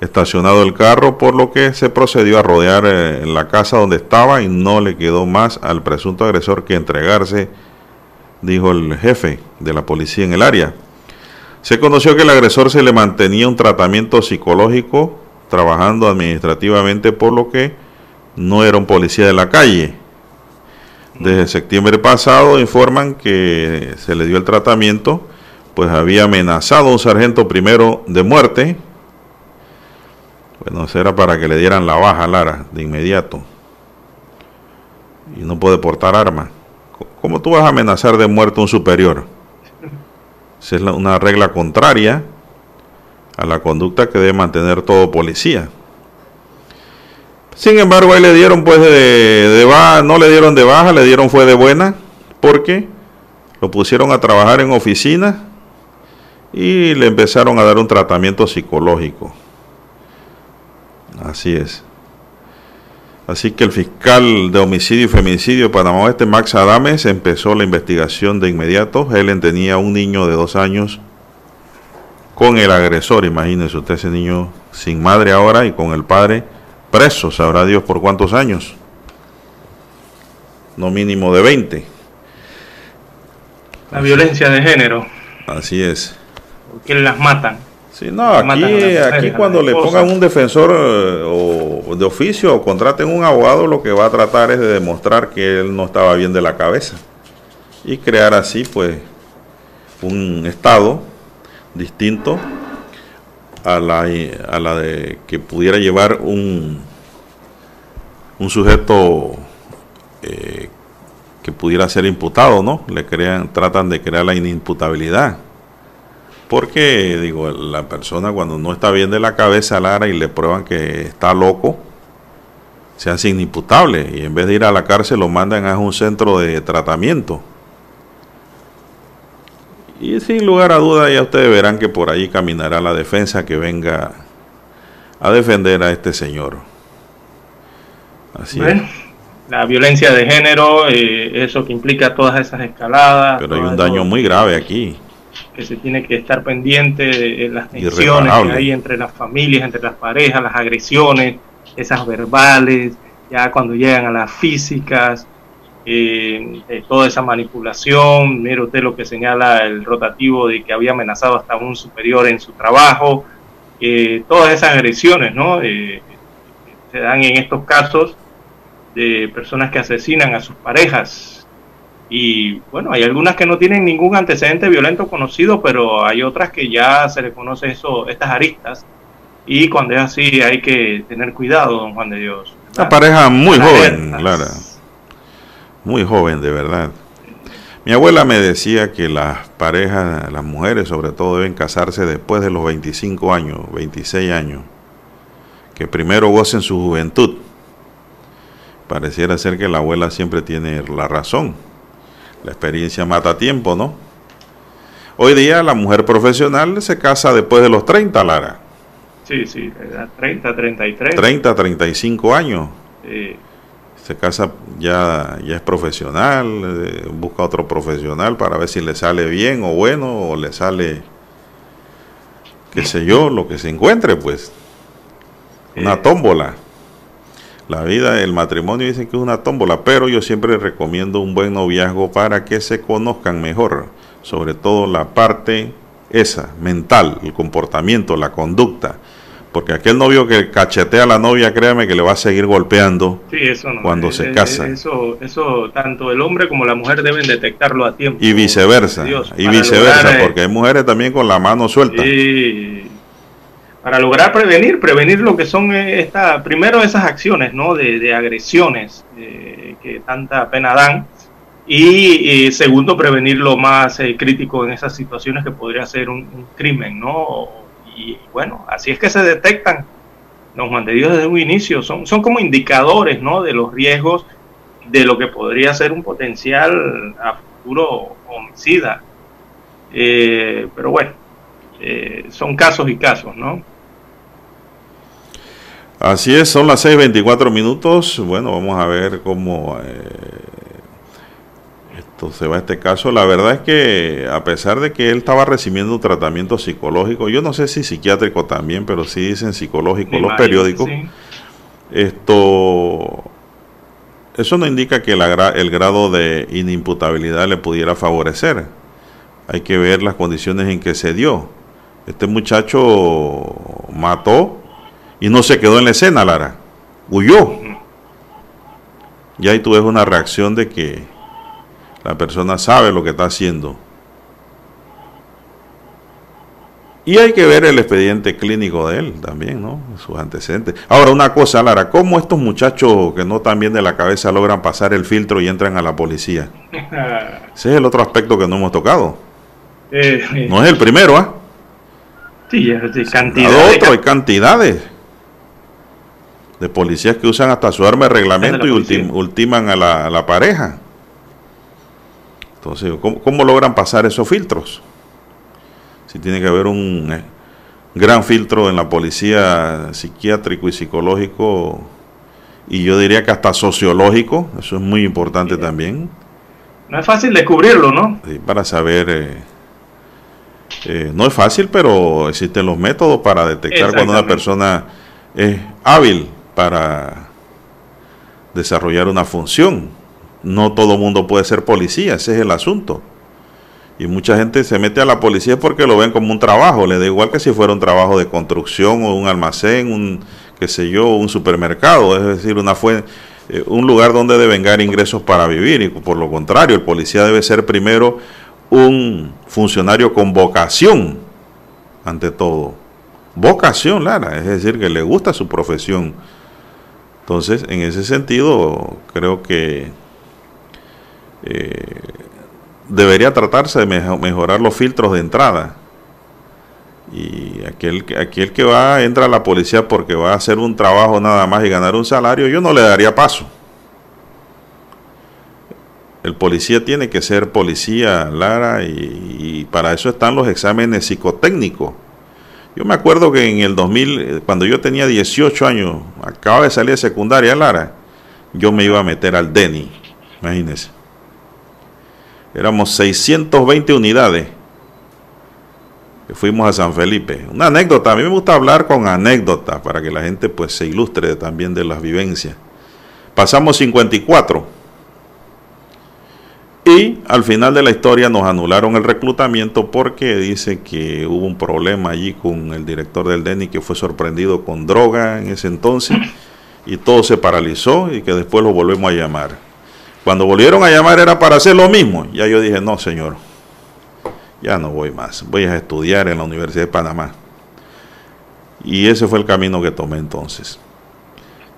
estacionado el carro, por lo que se procedió a rodear eh, la casa donde estaba y no le quedó más al presunto agresor que entregarse, dijo el jefe de la policía en el área. Se conoció que el agresor se le mantenía un tratamiento psicológico trabajando administrativamente, por lo que no era un policía de la calle. Desde septiembre pasado informan que se le dio el tratamiento, pues había amenazado a un sargento primero de muerte, bueno, eso era para que le dieran la baja a Lara de inmediato. Y no puede portar arma. ¿Cómo tú vas a amenazar de muerte a un superior? Esa es una regla contraria a la conducta que debe mantener todo policía. Sin embargo, ahí le dieron pues de, baja, no le dieron de baja, le dieron fue de buena, porque lo pusieron a trabajar en oficina y le empezaron a dar un tratamiento psicológico. Así es. Así que el fiscal de homicidio y femicidio de Panamá Oeste, Max Adames, empezó la investigación de inmediato. Helen tenía un niño de dos años con el agresor, imagínese usted ese niño sin madre ahora y con el padre preso, sabrá Dios por cuántos años. No mínimo de 20. La violencia de género. Así es. Que las matan. Sí, no, aquí, aquí cuando le pongan un defensor eh, o de oficio o contraten un abogado, lo que va a tratar es de demostrar que él no estaba bien de la cabeza y crear así, pues, un estado distinto a la, a la de que pudiera llevar un, un sujeto eh, que pudiera ser imputado, ¿no? Le crean, tratan de crear la inimputabilidad porque, digo, la persona cuando no está bien de la cabeza, Lara, y le prueban que está loco, se hace inimputable. Y en vez de ir a la cárcel, lo mandan a un centro de tratamiento. Y sin lugar a duda, ya ustedes verán que por ahí caminará la defensa que venga a defender a este señor. Así bueno, la violencia de género, eh, eso que implica todas esas escaladas. Pero hay un daño muy grave aquí que se tiene que estar pendiente de las tensiones que hay entre las familias, entre las parejas, las agresiones, esas verbales, ya cuando llegan a las físicas, eh, toda esa manipulación, mire usted lo que señala el rotativo de que había amenazado hasta un superior en su trabajo, eh, todas esas agresiones, ¿no? Eh, se dan en estos casos de personas que asesinan a sus parejas, y bueno, hay algunas que no tienen ningún antecedente violento conocido, pero hay otras que ya se le conoce eso, estas aristas. Y cuando es así hay que tener cuidado, don Juan de Dios. Una pareja muy joven, Clara. Muy joven, de verdad. Mi abuela me decía que las parejas, las mujeres sobre todo, deben casarse después de los 25 años, 26 años. Que primero gocen su juventud. Pareciera ser que la abuela siempre tiene la razón la experiencia mata tiempo, ¿no? Hoy día la mujer profesional se casa después de los 30, Lara. Sí, sí, 30, 33. 30, 35 años. Sí. Se casa, ya, ya es profesional, eh, busca otro profesional para ver si le sale bien o bueno, o le sale, qué sé yo, lo que se encuentre, pues. Una tómbola. La vida, el matrimonio dicen que es una tómbola, pero yo siempre recomiendo un buen noviazgo para que se conozcan mejor, sobre todo la parte esa, mental, el comportamiento, la conducta, Porque aquel novio que cachetea a la novia, créame que le va a seguir golpeando Sí, eso no. cuando Eh, se eh, casa. Eso, eso tanto el hombre como la mujer deben detectarlo a tiempo. Y viceversa. Dios, y viceversa, lograr, eh, porque hay mujeres también con la mano suelta. Y para lograr prevenir, prevenir lo que son esta, primero esas acciones, ¿no? De, de agresiones eh, que tanta pena dan. Y, eh, segundo, prevenir lo más eh, crítico en esas situaciones que podría ser un, un crimen, ¿no? Y bueno, así es que se detectan los mantenidos desde un inicio. Son, son como indicadores, ¿no? De los riesgos de lo que podría ser un potencial a futuro homicida. Eh, pero bueno, eh, son casos y casos, ¿no? Así es, son las 6.24 minutos. Bueno, vamos a ver cómo eh, esto se va este caso. La verdad es que a pesar de que él estaba recibiendo un tratamiento psicológico, yo no sé si psiquiátrico también, pero sí dicen psicológico los periódicos. sí. Esto, eso no indica que la el grado de inimputabilidad le pudiera favorecer. Hay que ver las condiciones en que se dio. Este muchacho mató y no se quedó en la escena, Lara. Huyó. Y ahí tú ves una reacción de que la persona sabe lo que está haciendo. Y hay que ver el expediente clínico de él también, ¿no? Sus antecedentes. Ahora, una cosa, Lara, ¿cómo estos muchachos que no están bien de la cabeza logran pasar el filtro y entran a la policía? Ese es el otro aspecto que no hemos tocado. Eh, eh, No es el primero, ¿ah? sí, es cantidad. De otro, hay cantidades de policías que usan hasta su arma de reglamento y ultim- ultiman a la, a la pareja. Entonces, ¿cómo, cómo logran pasar esos filtros? Si tiene que haber un eh, gran filtro en la policía psiquiátrico y psicológico, y yo diría que hasta sociológico, eso es muy importante también. No es fácil descubrirlo, ¿no? Sí, para saber. eh, eh, no es fácil, pero existen los métodos para detectar cuando una persona es hábil para desarrollar una función. No todo mundo puede ser policía, ese es el asunto. Y mucha gente se mete a la policía porque lo ven como un trabajo, le da igual que si fuera un trabajo de construcción o un almacén, un qué sé yo, un supermercado, es decir, una fue eh, un lugar donde devengar ingresos para vivir y por lo contrario, el policía debe ser primero un funcionario con vocación ante todo. Vocación, Lara, es decir, que le gusta su profesión. Entonces, en ese sentido, creo que eh, debería tratarse de mejo- mejorar los filtros de entrada. Y aquel, que- va, entra a la policía porque va a hacer un trabajo nada más y ganar un salario, yo no le daría paso. El policía tiene que ser policía, Lara, y, y para eso están los exámenes psicotécnicos. Yo me acuerdo que en el 2000, eh, cuando yo tenía 18 años, acaba de salir de secundaria, Lara, yo me iba a meter al DENI, imagínense. Éramos 620 unidades que fuimos a San Felipe. Una anécdota, a mí me gusta hablar con anécdotas para que la gente pues se ilustre también de las vivencias. Pasamos 54 y al final de la historia nos anularon el reclutamiento porque dice que hubo un problema allí con el director del DENI que fue sorprendido con droga en ese entonces y todo se paralizó y que después lo volvemos a llamar. Cuando volvieron a llamar era para hacer lo mismo. Ya yo dije, no señor, ya no voy más, voy a estudiar en la Universidad de Panamá. Y ese fue el camino que tomé entonces.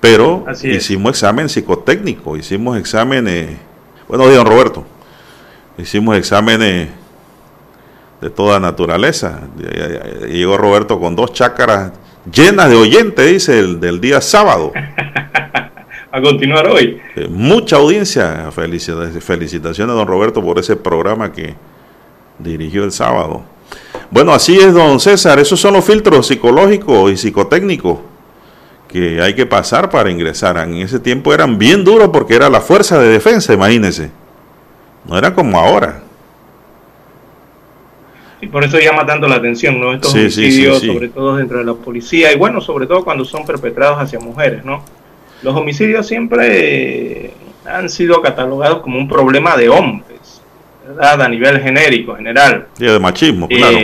Pero hicimos examen psicotécnico, hicimos exámenes, bueno, don Roberto, hicimos exámenes de toda naturaleza. Llegó Roberto con dos chácaras llenas de oyentes, dice, el, del día sábado. A continuar hoy. Eh, mucha audiencia. Felicitaciones, felicitaciones, don Roberto, por ese programa que dirigió el sábado. Bueno, así es, don César. Esos son los filtros psicológicos y psicotécnicos que hay que pasar para ingresar. En ese tiempo eran bien duros porque era la fuerza de defensa, imagínense. No era como ahora. Y por eso llama tanto la atención, ¿no? Estos Sí, sí, homicidios, sí, sí. sobre todo dentro de la policía, y bueno, sobre todo cuando son perpetrados hacia mujeres, ¿no? Los homicidios siempre eh, han sido catalogados como un problema de hombres, ¿verdad? A nivel genérico, general. Y de machismo, Eh, claro.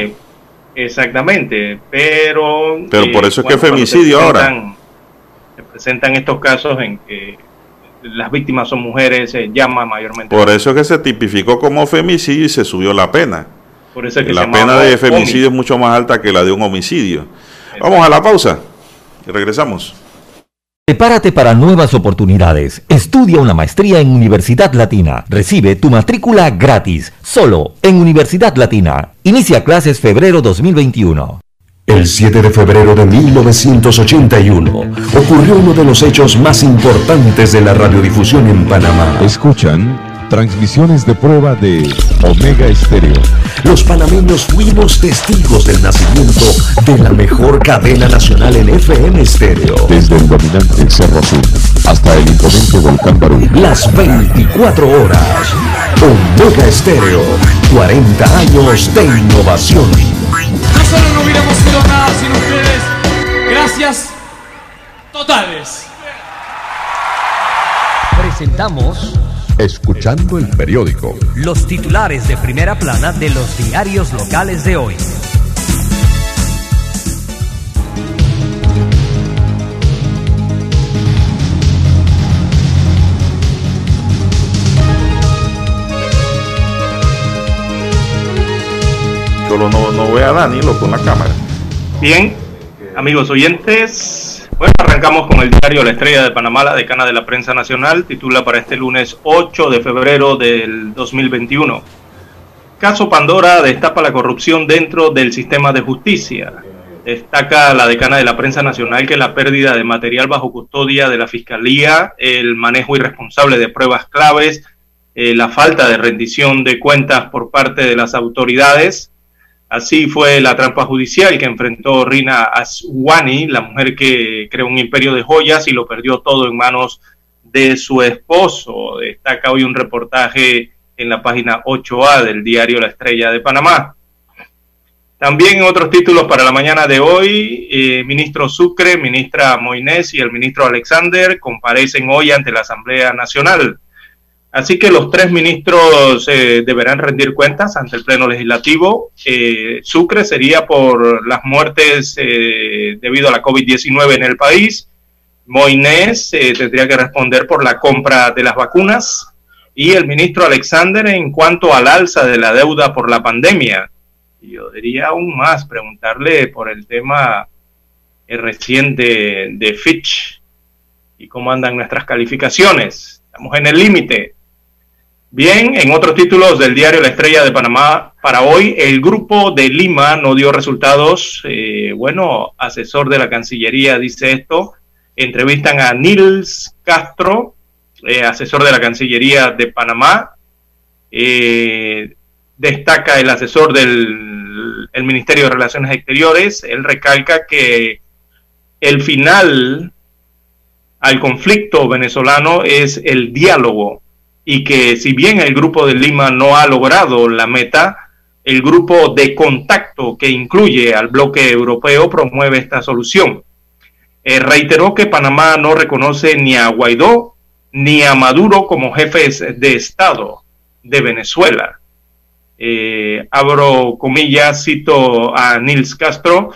Exactamente, pero... Pero por eso es que se femicidio ahora. Se presentan estos casos en que las víctimas son mujeres, se llama mayormente. Por eso es que se tipificó como femicidio y se subió la pena. Por eso es que La pena de femicidio es mucho más alta que la de un homicidio. Vamos a la pausa y regresamos. Prepárate para nuevas oportunidades. Estudia una maestría en Universidad Latina. Recibe tu matrícula gratis, solo en Universidad Latina. Inicia clases febrero 2021. El 7 de febrero de 1981 ocurrió uno de los hechos más importantes de la radiodifusión en Panamá. Escuchan transmisiones de prueba de Omega Estéreo. Los panameños fuimos testigos del nacimiento de la mejor cadena nacional en FM estéreo. Desde el dominante Cerro Azul hasta el imponente Volcán Barú. Las 24 horas. Omega Estéreo. 40 años de innovación. Nosotros no hubiéramos sido nada sin ustedes. Gracias totales. Presentamos Escuchando el periódico. los titulares de primera plana de los diarios locales de hoy. Solo no, no ve a Danilo con la cámara. Bien, amigos oyentes, bueno, arrancamos con el diario La Estrella de Panamá, la decana de la prensa nacional, titula para este lunes 8 de febrero del 2021. Caso Pandora destapa la corrupción dentro del sistema de justicia. Destaca la decana de la prensa nacional que la pérdida de material bajo custodia de la Fiscalía, el manejo irresponsable de pruebas claves, eh, la falta de rendición de cuentas por parte de las autoridades, Así fue la trampa judicial que enfrentó Rina Aswani, la mujer que creó un imperio de joyas y lo perdió todo en manos de su esposo. Destaca hoy un reportaje en la página 8A del diario La Estrella de Panamá. También en otros títulos para la mañana de hoy, eh, ministro Sucre, ministra Moines y el ministro Alexander comparecen hoy ante la Asamblea Nacional. Así que los tres ministros eh, deberán rendir cuentas ante el Pleno Legislativo. Eh, Sucre sería por las muertes eh, debido a la COVID-19 en el país. Moines eh, tendría que responder por la compra de las vacunas. Y el ministro Alexander en cuanto al alza de la deuda por la pandemia. Yo diría aún más, preguntarle por el tema eh, reciente de Fitch y cómo andan nuestras calificaciones. Estamos en el límite. Bien, en otros títulos del diario La Estrella de Panamá para hoy, el grupo de Lima no dio resultados. Eh, bueno, asesor de la Cancillería dice esto. Entrevistan a Nils Castro, eh, asesor de la Cancillería de Panamá. Eh, destaca el asesor del el Ministerio de Relaciones Exteriores. Él recalca que el final al conflicto venezolano es el diálogo y que si bien el grupo de Lima no ha logrado la meta, el grupo de contacto que incluye al bloque europeo promueve esta solución. Eh, reiteró que Panamá no reconoce ni a Guaidó ni a Maduro como jefes de Estado de Venezuela. Eh, abro comillas, cito a Nils Castro,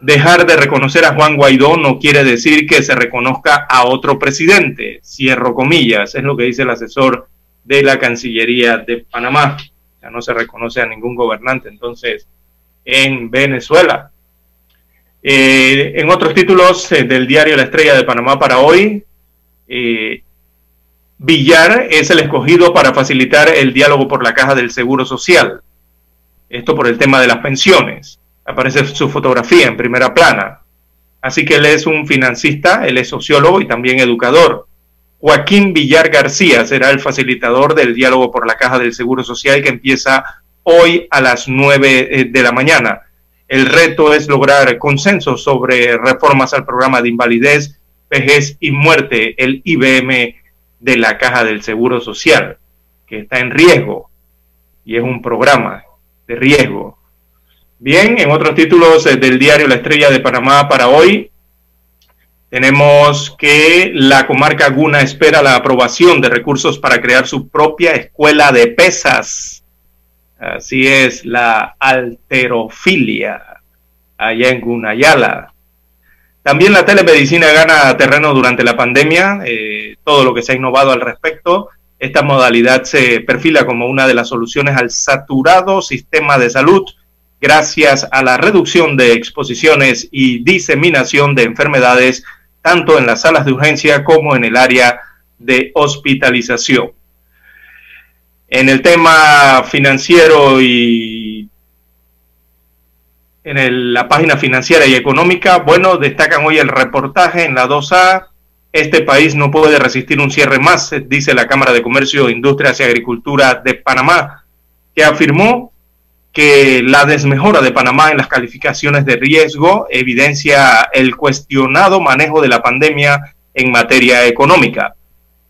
dejar de reconocer a Juan Guaidó no quiere decir que se reconozca a otro presidente. Cierro comillas, es lo que dice el asesor de la Cancillería de Panamá. Ya no se reconoce a ningún gobernante entonces en Venezuela. Eh, en otros títulos eh, del diario La Estrella de Panamá para hoy, eh, Villar es el escogido para facilitar el diálogo por la caja del Seguro Social. Esto por el tema de las pensiones aparece su fotografía en primera plana. Así que él es un financista, él es sociólogo y también educador. Joaquín Villar García será el facilitador del diálogo por la caja del Seguro Social que empieza hoy a las 9 de la mañana. El reto es lograr consenso sobre reformas al programa de invalidez, vejez y muerte, el IBM de la caja del Seguro Social, que está en riesgo y es un programa de riesgo. Bien, en otros títulos eh, del diario La Estrella de Panamá para hoy, tenemos que la comarca Guna espera la aprobación de recursos para crear su propia escuela de pesas. Así es, la alterofilia, allá en Gunayala. También la telemedicina gana terreno durante la pandemia, eh, todo lo que se ha innovado al respecto. Esta modalidad se perfila como una de las soluciones al saturado sistema de salud gracias a la reducción de exposiciones y diseminación de enfermedades tanto en las salas de urgencia como en el área de hospitalización. En el tema financiero y en la página financiera y económica, bueno, destacan hoy el reportaje en la 2A. Este país no puede resistir un cierre más, dice la Cámara de Comercio, Industrias y Agricultura de Panamá, que afirmó que la desmejora de Panamá en las calificaciones de riesgo evidencia el cuestionado manejo de la pandemia en materia económica.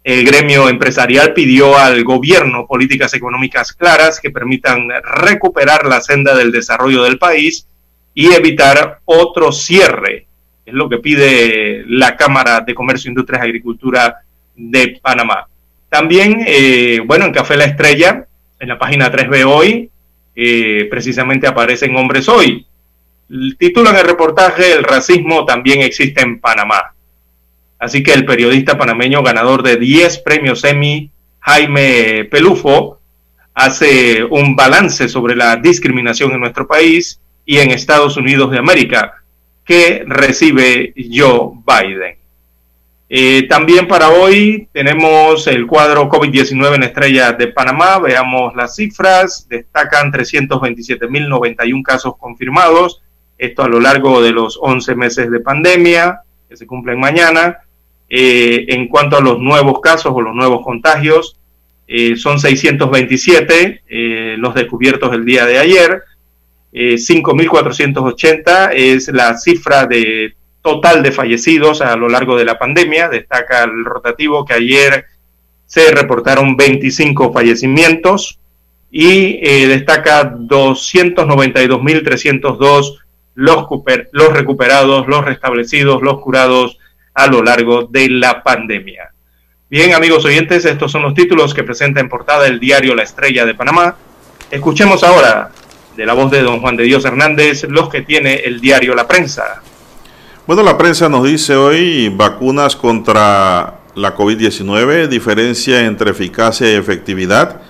El gremio empresarial pidió al gobierno políticas económicas claras que permitan recuperar la senda del desarrollo del país y evitar otro cierre. Es lo que pide la Cámara de Comercio, Industrias y Agricultura de Panamá. También, eh, bueno, en Café La Estrella, en la página 3B hoy, precisamente aparecen hombres hoy. Titulan el reportaje El racismo también existe en Panamá. Así que el periodista panameño ganador de 10 premios Emmy, Jaime Pelufo, hace un balance sobre la discriminación en nuestro país y en Estados Unidos de América que recibe Joe Biden. Eh, también para hoy tenemos el cuadro COVID-19 en Estrellas de Panamá. Veamos las cifras. Destacan 327.091 casos confirmados. Esto a lo largo de los 11 meses de pandemia que se cumplen mañana. Eh, en cuanto a los nuevos casos o los nuevos contagios, eh, son 627 los descubiertos el día de ayer. 5.480 es la cifra de total de fallecidos a lo largo de la pandemia. Destaca el rotativo que ayer se reportaron 25 fallecimientos y eh, destaca 292.302 los, los recuperados, los restablecidos, los curados a lo largo de la pandemia. Bien, amigos oyentes, estos son los títulos que presenta en portada el diario La Estrella de Panamá. Escuchemos ahora de la voz de don Juan de Dios Hernández los que tiene el diario La Prensa. Bueno, la prensa nos dice hoy vacunas contra la COVID-19, diferencia entre eficacia y efectividad.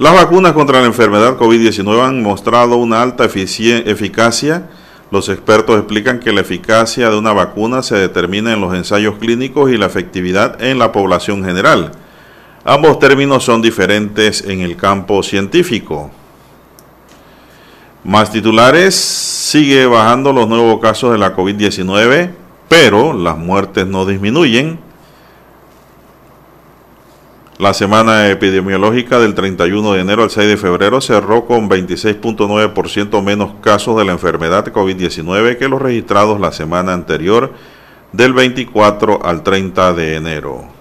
Las vacunas contra la enfermedad COVID-19 han mostrado una alta eficacia. Los expertos explican que la eficacia de una vacuna se determina en los ensayos clínicos y la efectividad en la población general. Ambos términos son diferentes en el campo científico. Más titulares, sigue bajando los nuevos casos de la COVID-19, pero las muertes no disminuyen. La semana epidemiológica del 31 de enero al 6 de febrero cerró con 26.9% menos casos de la enfermedad COVID-19 que los registrados la semana anterior del 24 al 30 de enero.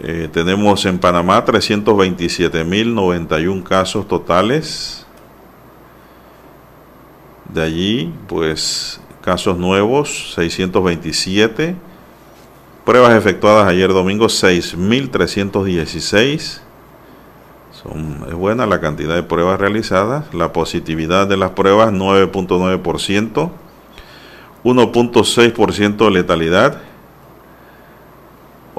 Eh, tenemos en Panamá 327.091 casos totales. De allí, pues, casos nuevos, 627. Pruebas efectuadas ayer domingo, 6.316. Son, es buena la cantidad de pruebas realizadas. La positividad de las pruebas, 9.9%. 1.6% de letalidad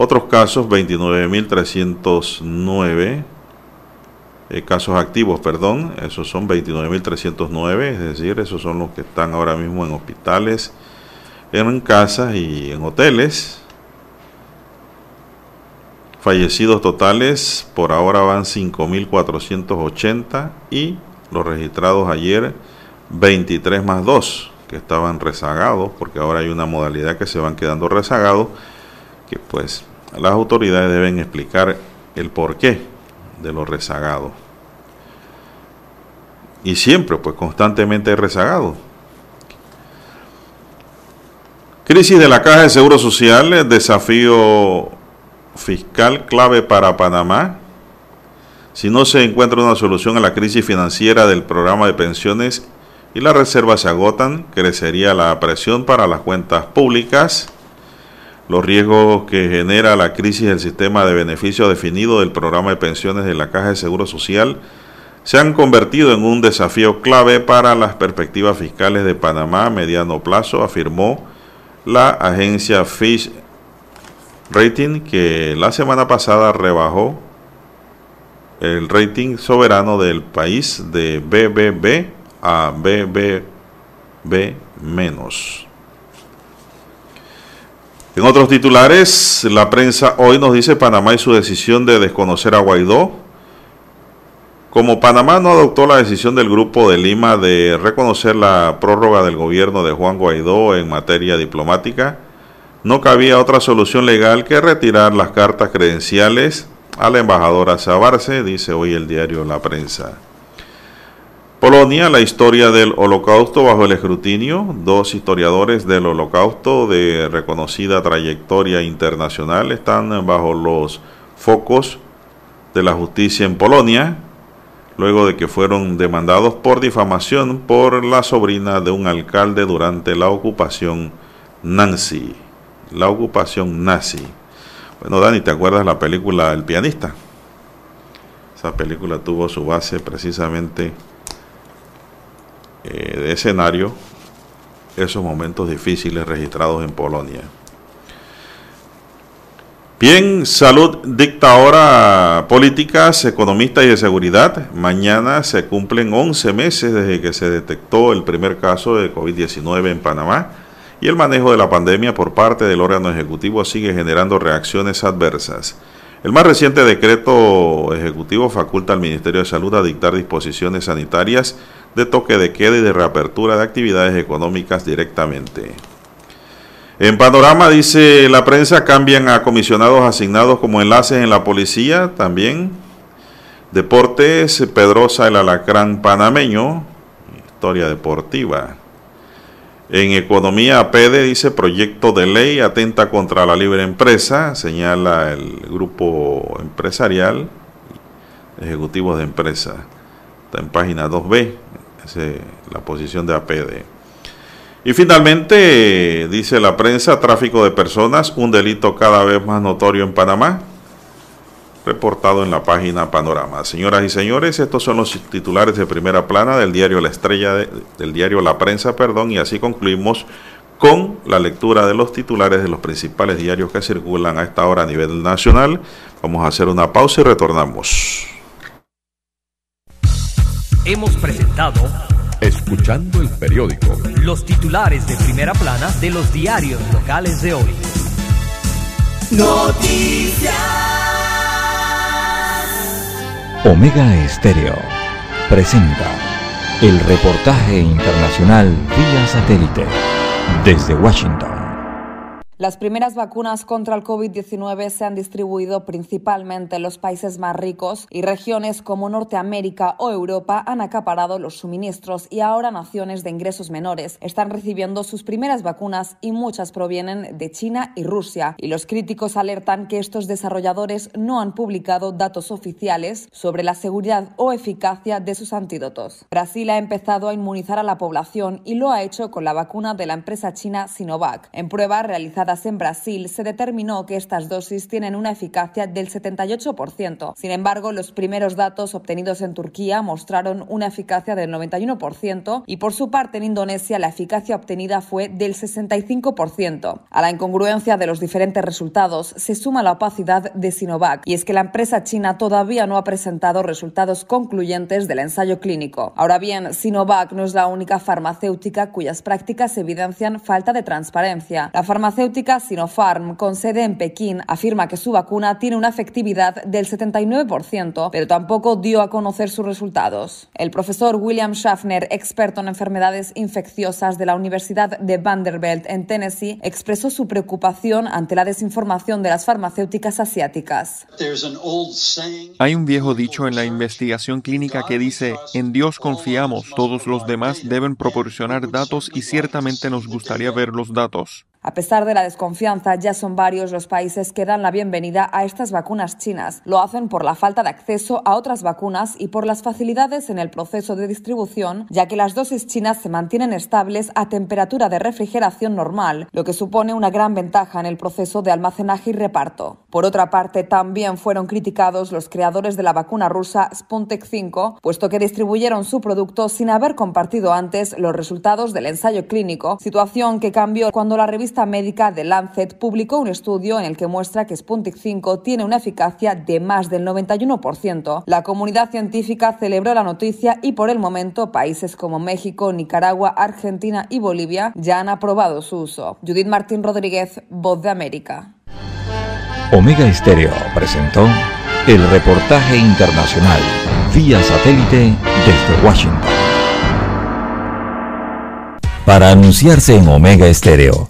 otros casos, 29.309 eh, casos activos, perdón, esos son 29.309, es decir, esos son los que están ahora mismo en hospitales, en casas y en hoteles. Fallecidos totales por ahora van 5.480 y los registrados ayer 23 más 2 que estaban rezagados porque ahora hay una modalidad que se van quedando rezagados que pues las autoridades deben explicar el porqué de los rezagados. Y siempre, pues constantemente rezagados. Crisis de la Caja de Seguro Social, desafío fiscal clave para Panamá. Si no se encuentra una solución a la crisis financiera del programa de pensiones y las reservas se agotan, crecería la presión para las cuentas públicas los riesgos que genera la crisis del sistema de beneficio definido del programa de pensiones de la Caja de Seguro Social se han convertido en un desafío clave para las perspectivas fiscales de Panamá a mediano plazo, afirmó la agencia Fish Rating que la semana pasada rebajó el rating soberano del país de BBB a BBB menos. En otros titulares, la prensa hoy nos dice Panamá y su decisión de desconocer a Guaidó. Como Panamá no adoptó la decisión del Grupo de Lima de reconocer la prórroga del gobierno de Juan Guaidó en materia diplomática, no cabía otra solución legal que retirar las cartas credenciales a la embajadora Sabarce, dice hoy el diario La Prensa. Polonia, la historia del holocausto bajo el escrutinio. Dos historiadores del holocausto de reconocida trayectoria internacional están bajo los focos de la justicia en Polonia, luego de que fueron demandados por difamación por la sobrina de un alcalde durante la ocupación nazi. La ocupación nazi. Bueno, Dani, ¿te acuerdas la película El pianista? Esa película tuvo su base precisamente eh, de escenario esos momentos difíciles registrados en Polonia. Bien, salud dicta ahora políticas, economistas y de seguridad. Mañana se cumplen 11 meses desde que se detectó el primer caso de COVID-19 en Panamá y el manejo de la pandemia por parte del órgano ejecutivo sigue generando reacciones adversas. El más reciente decreto ejecutivo faculta al Ministerio de Salud a dictar disposiciones sanitarias de toque de queda y de reapertura de actividades económicas directamente. En panorama, dice la prensa, cambian a comisionados asignados como enlaces en la policía también. Deportes, Pedrosa, el alacrán panameño, historia deportiva. En economía, PEDE dice proyecto de ley atenta contra la libre empresa, señala el grupo empresarial, ejecutivos de empresa. Está en página 2B, la posición de APD. Y finalmente, dice la prensa, tráfico de personas, un delito cada vez más notorio en Panamá, reportado en la página Panorama. Señoras y señores, estos son los titulares de primera plana del diario La Estrella, del diario La Prensa, perdón, y así concluimos con la lectura de los titulares de los principales diarios que circulan a esta hora a nivel nacional. Vamos a hacer una pausa y retornamos. Hemos presentado Escuchando el periódico. los titulares de primera plana de los diarios locales de hoy. Omega Estéreo presenta el reportaje internacional vía satélite desde Washington. Las primeras vacunas contra el COVID-19 se han distribuido principalmente en los países más ricos y regiones como Norteamérica o Europa han acaparado los suministros y ahora naciones de ingresos menores están recibiendo sus primeras vacunas y muchas provienen de China y Rusia. Y los críticos alertan que estos desarrolladores no han publicado datos oficiales sobre la seguridad o eficacia de sus antídotos. Brasil ha empezado a inmunizar a la población y lo ha hecho con la vacuna de la empresa china Sinovac. En pruebas en Brasil se determinó que estas dosis tienen una eficacia del 78%. Sin embargo, los primeros datos obtenidos en Turquía mostraron una eficacia del 91% y por su parte en Indonesia la eficacia obtenida fue del 65%. A la incongruencia de los diferentes resultados se suma la opacidad de Sinovac y es que la empresa china todavía no ha presentado resultados concluyentes del ensayo clínico. Ahora bien, Sinovac no es la única farmacéutica cuyas prácticas evidencian falta de transparencia. La farmacéutica Sinopharm, con sede en Pekín, afirma que su vacuna tiene una efectividad del 79%, pero tampoco dio a conocer sus resultados. El profesor William Schaffner, experto en enfermedades infecciosas de la Universidad de Vanderbilt en Tennessee, expresó su preocupación ante la desinformación de las farmacéuticas asiáticas. Hay un viejo dicho en la investigación clínica que dice, en Dios confiamos, todos los demás deben proporcionar datos y ciertamente nos gustaría ver los datos. A pesar de la desconfianza, ya son varios los países que dan la bienvenida a estas vacunas chinas. Lo hacen por la falta de acceso a otras vacunas y por las facilidades en el proceso de distribución, ya que las dosis chinas se mantienen estables a temperatura de refrigeración normal, lo que supone una gran ventaja en el proceso de almacenaje y reparto. Por otra parte, también fueron criticados los creadores de la vacuna rusa Sputnik 5, puesto que distribuyeron su producto sin haber compartido antes los resultados del ensayo clínico, situación que cambió cuando la revista médica de Lancet publicó un estudio en el que muestra que Sputnik 5 tiene una eficacia de más del 91%. La comunidad científica celebró la noticia y por el momento países como México, Nicaragua, Argentina y Bolivia ya han aprobado su uso. Judith Martín Rodríguez, Voz de América. Omega Estéreo presentó el reportaje internacional vía satélite desde Washington. Para anunciarse en Omega Estéreo,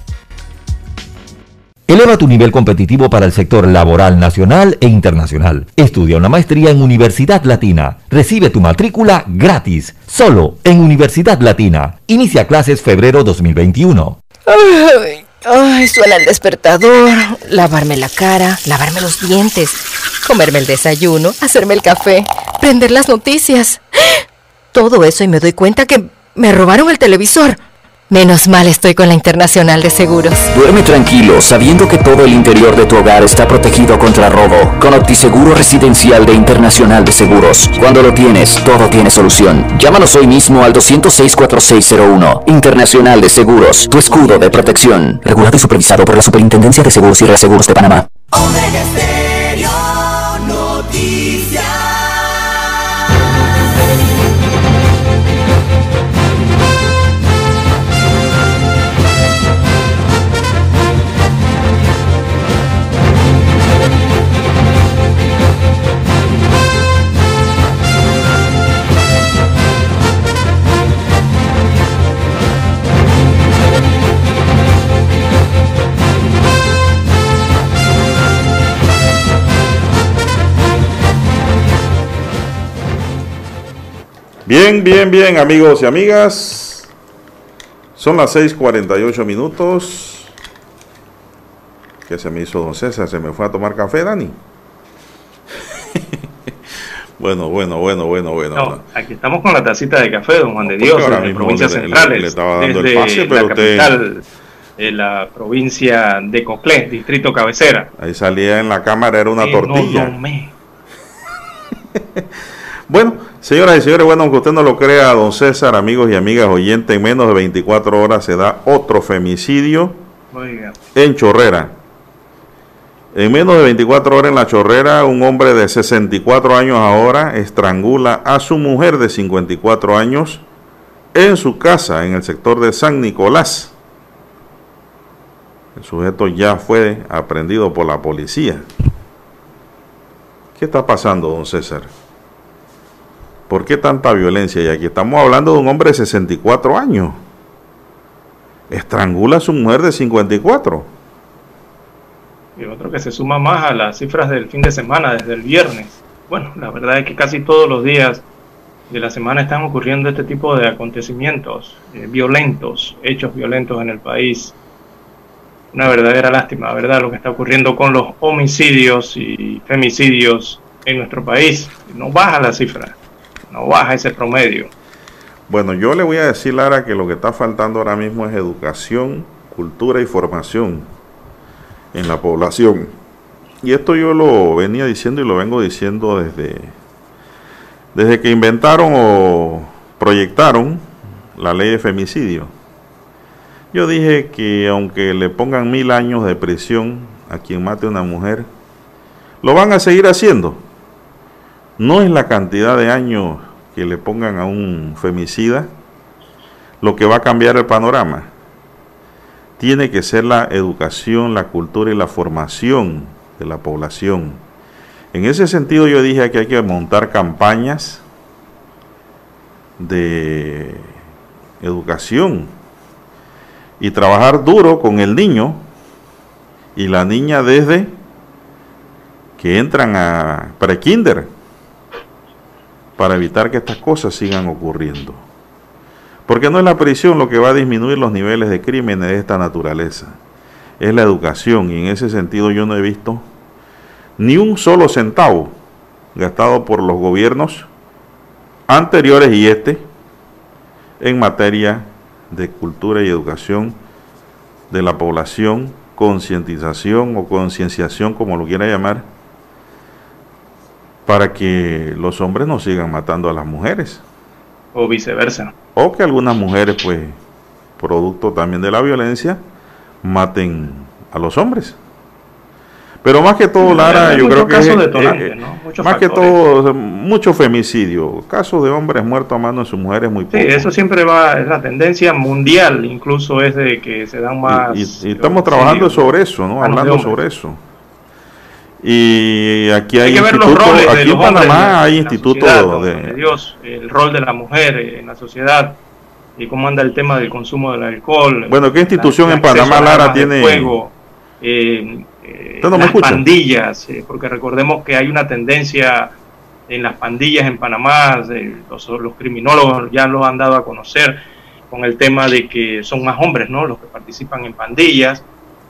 Eleva tu nivel competitivo para el sector laboral nacional e internacional. Estudia una maestría en Universidad Latina. Recibe tu matrícula gratis, solo en Universidad Latina. Inicia clases febrero 2021. Ay, suena el despertador, lavarme la cara, lavarme los dientes, comerme el desayuno, hacerme el café, prender las noticias. Todo eso y me doy cuenta que me robaron el televisor. Menos mal estoy con la Internacional de Seguros. Duerme tranquilo sabiendo que todo el interior de tu hogar está protegido contra robo. Con OptiSeguro Residencial de Internacional de Seguros. Cuando lo tienes, todo tiene solución. Llámanos hoy mismo al 206-4601. Internacional de Seguros, tu escudo de protección. Regulado y supervisado por la Superintendencia de Seguros y Reaseguros de Panamá. Omega Stereo Bien, bien, bien, amigos y amigas. Son las 6:48 minutos. ¿Qué se me hizo, don César? ¿Se me fue a tomar café, Dani? bueno, bueno, bueno, bueno, bueno. No, aquí estamos con la tacita de café, don Juan de Dios, en las provincias le- le- centrales. le estaba dando el desde pase, pero la usted- capital, de la provincia de Coclé, distrito cabecera. Ahí salía en la cámara, era una Que no tortilla. me- Bueno, señoras y señores, bueno, aunque usted no lo crea, don César, amigos y amigas oyentes, en menos de 24 horas se da otro femicidio Oiga, en Chorrera. En menos de 24 horas en la Chorrera, un hombre de 64 años ahora estrangula a su mujer de 54 años en su casa en el sector de San Nicolás. El sujeto ya fue aprendido por la policía. ¿Qué está pasando, don César? ¿Por qué tanta violencia? Y aquí estamos hablando de un hombre de 64 años. Estrangula a su mujer de 54. y otro que se suma más a las cifras del fin de semana, desde el viernes. Bueno, la verdad es que casi todos los días de la semana están ocurriendo este tipo de acontecimientos eh, violentos, hechos violentos en el país. Una verdadera lástima, ¿verdad? Lo que está ocurriendo con los homicidios y femicidios en nuestro país. No baja la cifra, no baja ese promedio. Bueno, yo le voy a decir, Lara, que lo que está faltando ahora mismo es educación, cultura y formación en la población. Y esto yo lo venía diciendo y lo vengo diciendo desde, desde que inventaron o proyectaron la ley de femicidio. Yo dije que aunque le pongan mil años de prisión a quien mate a una mujer, lo van a seguir haciendo. No es la cantidad de años que le pongan a un femicida lo que va a cambiar el panorama. Tiene que ser la educación, la cultura y la formación de la población. En ese sentido yo dije que hay que montar campañas de educación y trabajar duro con el niño y la niña desde que entran a prekinder para evitar que estas cosas sigan ocurriendo. Porque no es la prisión lo que va a disminuir los niveles de crímenes de esta naturaleza, es la educación y en ese sentido yo no he visto ni un solo centavo gastado por los gobiernos anteriores y este en materia de cultura y educación de la población, concientización o concienciación, como lo quiera llamar, para que los hombres no sigan matando a las mujeres. O viceversa. O que algunas mujeres, pues, producto también de la violencia, maten a los hombres. Pero más que todo, Lara, yo creo que es, eh, más que todo, mucho femicidio, casos de hombres muertos a mano de sus mujeres muy poco. Sí, eso siempre va, es la tendencia mundial, incluso es de que se dan más... Y, estamos trabajando sobre eso, ¿no? Hablando sobre eso. Y aquí hay, institutos, aquí en Panamá hay institutos de, Dios, el rol de la mujer en la sociedad y cómo anda el tema del consumo del alcohol. Bueno, ¿qué institución en Panamá, Lara, tiene... Fuego, eh, eh, las pandillas, eh, porque recordemos que hay una tendencia en las pandillas en Panamá, los, los, criminólogos ya lo han dado a conocer con el tema de que son más hombres, ¿no? Los que participan en pandillas.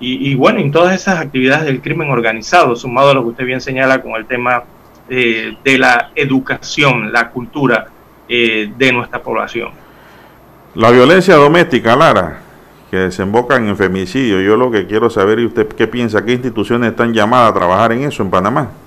Y, bueno, en todas esas actividades del crimen organizado, sumado a lo que usted bien señala con el tema de la educación, la cultura eh, de nuestra población. La violencia doméstica, Lara, que desembocan en femicidio. Yo lo que quiero saber, ¿y usted qué piensa? ¿Qué instituciones están llamadas a trabajar en eso en Panamá?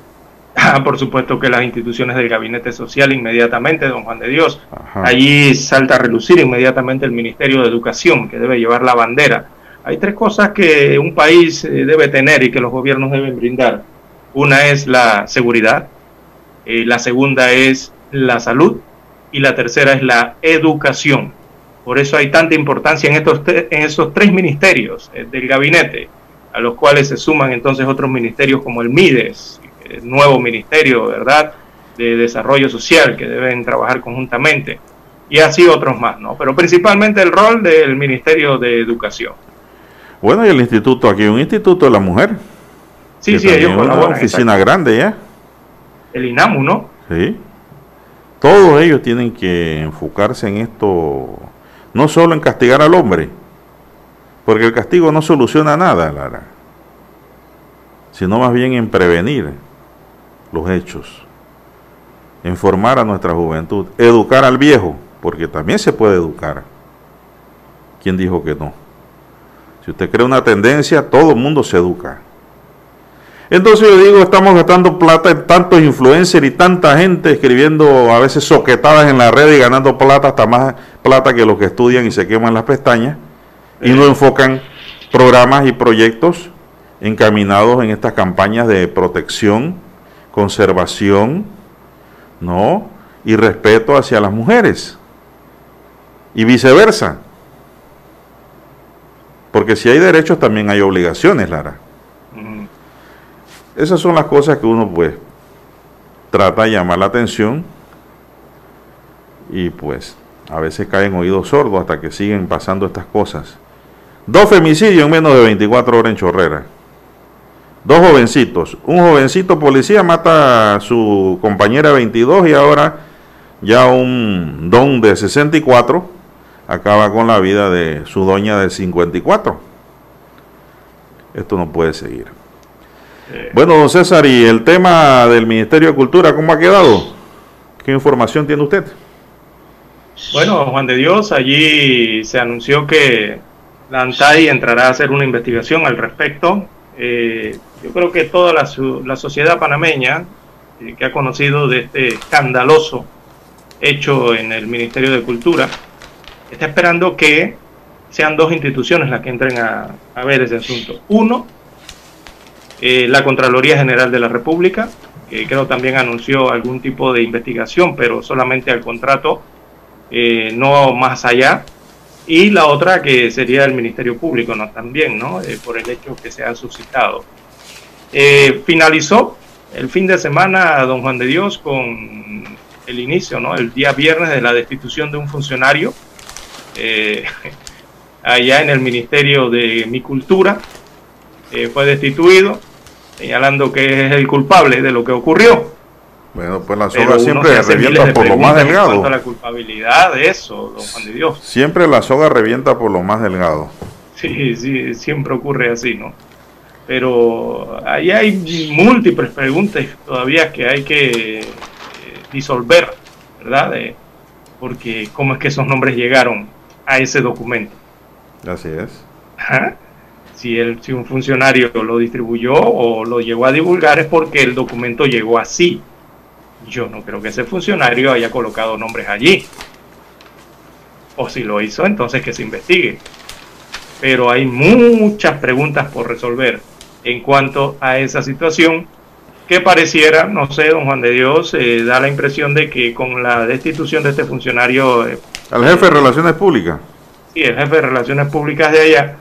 Ah, por supuesto que las instituciones del Gabinete Social inmediatamente, don Juan de Dios. Allí salta a relucir inmediatamente el Ministerio de Educación, que debe llevar la bandera. Hay tres cosas que un país eh, debe tener y que los gobiernos deben brindar. Una es la seguridad, eh, la segunda es la salud y la tercera es la educación. Por eso hay tanta importancia en, estos esos tres ministerios eh, del gabinete, a los cuales se suman entonces otros ministerios como el MIDES, el nuevo ministerio, ¿verdad?, de desarrollo social que deben trabajar conjuntamente, y así otros más, ¿no? Pero principalmente el rol del Ministerio de Educación. Bueno, y el instituto, aquí un instituto de la mujer. Sí, sí, ellos una oficina grande ya. El INAMU, ¿no? Sí. Todos ellos tienen que enfocarse en esto no solo en castigar al hombre, porque el castigo no soluciona nada, Lara, sino más bien en prevenir los hechos, en formar a nuestra juventud, educar al viejo, porque también se puede educar. ¿Quién dijo que no? Si usted cree una tendencia, todo el mundo se educa. Entonces yo digo, estamos gastando plata en tantos influencers y tanta gente escribiendo a veces soquetadas en la red y ganando plata, hasta más plata que los que estudian y se queman las pestañas, y no enfocan programas y proyectos encaminados en estas campañas de protección, conservación, ¿no? Y respeto hacia las mujeres. Y viceversa. Porque si hay derechos también hay obligaciones, Lara. Esas son las cosas que uno pues trata de llamar la atención y pues a veces caen oídos sordos hasta que siguen pasando estas cosas. Dos femicidios en menos de 24 horas en Chorrera. Dos jovencitos. Un jovencito policía mata a su compañera 22 y ahora ya un don de 64 acaba con la vida de su doña de 54. Esto no puede seguir. Bueno, don César, y el tema del Ministerio de Cultura, ¿cómo ha quedado? ¿Qué información tiene usted? Bueno, Juan de Dios, allí se anunció que la ANTAI entrará a hacer una investigación al respecto. Eh, yo creo que toda la, sociedad panameña eh, que ha conocido de este escandaloso hecho en el Ministerio de Cultura está esperando que sean dos instituciones las que entren a, ver ese asunto. Uno, eh, la Contraloría General de la República, que creo también anunció algún tipo de investigación, pero solamente al contrato, eh, no más allá. Y la otra que sería el Ministerio Público, ¿no? También, ¿no? Eh, por el hecho que se ha suscitado. finalizó el fin de semana, don Juan de Dios, con el inicio, ¿no? El día viernes de la destitución de un funcionario eh, allá en el Ministerio de Mi Cultura. eh, fue destituido, señalando que es el culpable de lo que ocurrió. Bueno, pues la Pero soga uno siempre se hace revienta miles de por lo más delgado. la culpabilidad de eso, don Juan de Dios. Siempre la soga revienta por lo más delgado. Sí, sí, siempre ocurre así, ¿no? Pero ahí hay múltiples preguntas todavía que hay que eh, disolver, ¿verdad? De- porque cómo es que esos nombres llegaron a ese documento. Así es. Ajá. Si, el, si un funcionario lo distribuyó o lo llegó a divulgar es porque el documento llegó así. Yo no creo que ese funcionario haya colocado nombres allí. O si lo hizo, entonces que se investigue. Pero hay muchas preguntas por resolver en cuanto a esa situación que pareciera, no sé, don Juan de Dios, eh, da la impresión de que con la destitución de este funcionario eh, Al jefe de Relaciones Públicas. y el jefe de Relaciones Públicas de allá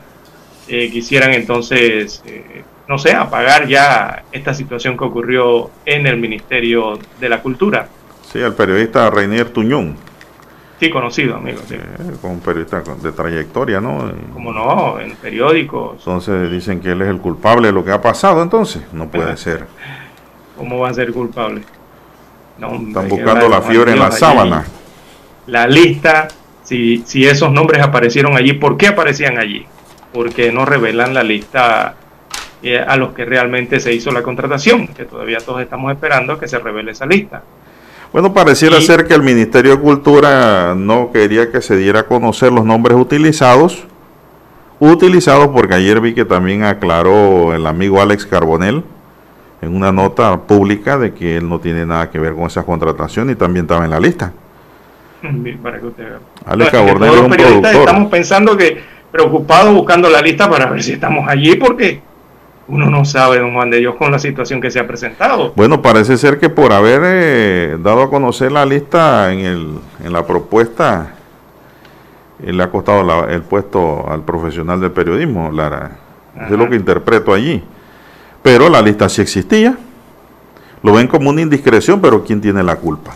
eh, quisieran entonces, eh, no sé, apagar ya esta situación que ocurrió en el Ministerio de la Cultura. Sí, al periodista Reinier Tuñón. Sí, conocido, amigo. sí. Eh, con un periodista de trayectoria, ¿no? Como no, en periódicos, Entonces dicen que él es el culpable de lo que ha pasado, entonces no puede ser. ¿cómo va a ser culpable? No, Están buscando la fiebre en la allí. La lista, si, si esos nombres aparecieron allí, ¿por qué aparecían allí? Porque no revelan la lista eh, a los que realmente se hizo la contratación, que todavía todos estamos esperando que se revele esa lista. Bueno, pareciera ser que el Ministerio de Cultura no quería que se diera a conocer los nombres utilizados. Utilizados porque ayer vi que también aclaró el amigo Alex Carbonell en una nota pública de que él no tiene nada que ver con esas contrataciones y también estaba en la lista. Para que usted vea. Alex No, todos los periodistas estamos pensando que preocupados buscando la lista para ver si estamos allí, porque uno no sabe, don Juan de Dios, con la situación que se ha presentado. Bueno, parece ser que por haber eh, dado a conocer la lista en, el, en la propuesta, eh, le ha costado la- el puesto al profesional del periodismo, Lara. Eso es lo que interpreto allí. Pero la lista sí existía. Lo ven como una indiscreción, pero ¿quién tiene la culpa?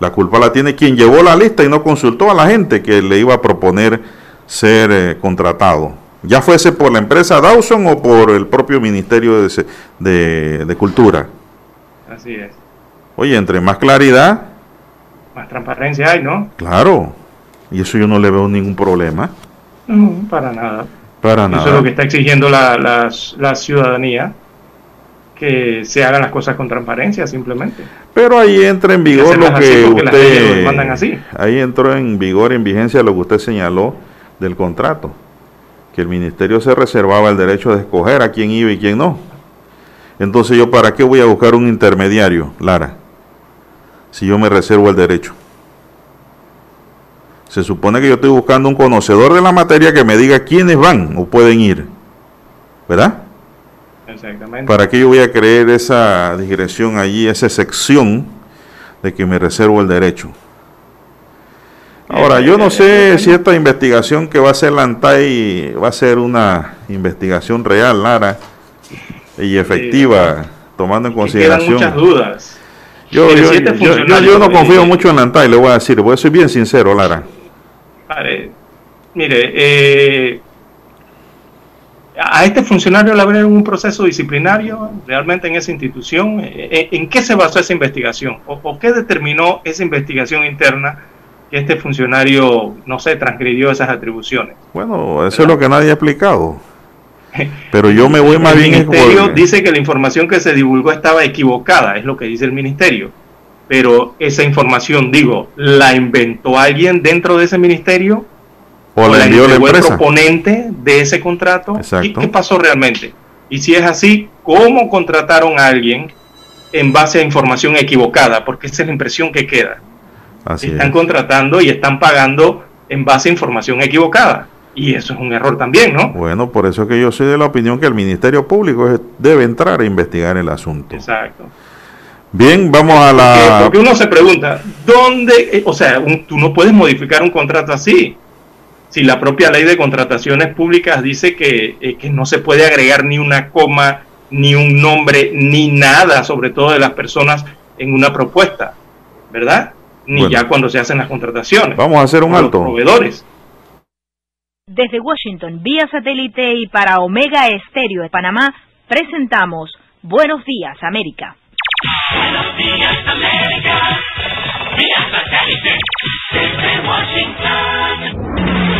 La culpa la tiene quien llevó la lista y no consultó a la gente que le iba a proponer ser eh, contratado. Ya fuese por la empresa Dawson o por el propio Ministerio de, de- de Cultura. Así es. Oye, entre más claridad, Más transparencia hay, ¿no? claro. Y eso yo no le veo ningún problema. No, para nada. Para Eso es nada. lo que está exigiendo la, la- la ciudadanía, que se hagan las cosas con transparencia, simplemente. Pero ahí entra en vigor lo que usted... demandan así. Ahí entró en vigor, en vigencia, lo que usted señaló del contrato. Que el ministerio se reservaba el derecho de escoger a quién iba y quién no. Entonces yo, ¿para qué voy a buscar un intermediario, Lara? Si yo me reservo el derecho. Se supone que yo estoy buscando un conocedor de la materia que me diga quiénes van o pueden ir. ¿Verdad? Exactamente. ¿Para qué yo voy a creer esa digresión allí, esa sección de que me reservo el derecho? Ahora, yo no sé si esta investigación que va a hacer la ANTAI va a ser una investigación real, Lara, y efectiva, tomando en Quedan consideración. muchas dudas. Yo, yo, yo- yo- no confío eh, mucho en la ANTAI, le voy a decir, voy a ser bien sincero, Lara. Vale. Mire, eh, a este funcionario le abrieron un proceso disciplinario realmente en esa institución. Eh, ¿En qué se basó esa investigación? ¿O, o qué determinó esa investigación interna que este funcionario, no sé, transgredió esas atribuciones? Bueno, eso es lo que nadie ha explicado. Pero yo me voy más el bien... es ministerio dice que la información que se divulgó estaba equivocada, es lo que dice el ministerio. Pero esa información, digo, ¿la inventó alguien dentro de ese ministerio? O la envió la entregó el empresa. proponente de ese contrato? ¿Y Exacto. qué pasó realmente? Y si es así, ¿cómo contrataron a alguien en base a información equivocada? Porque esa es la impresión que queda. Así Están es. contratando y están pagando en base a información equivocada. Y eso es un error también, ¿no? Bueno, por eso es que yo soy de la opinión que el Ministerio Público debe entrar a investigar el asunto. Exacto. Bien, vamos a la... porque uno se pregunta, ¿dónde? eh, O sea, un- tú no puedes modificar un contrato así. Si la propia ley de contrataciones públicas dice que, eh, que no se puede agregar ni una coma ni un nombre, ni nada, sobre todo de las personas en una propuesta, ¿verdad? Ni Bueno. ya cuando se hacen las contrataciones. Vamos a hacer un Por los alto. proveedores. Desde Washington, vía satélite y para Omega Estéreo de Panamá, presentamos Buenos Días, América. Buenos días, América. Vía satélite. Desde Washington.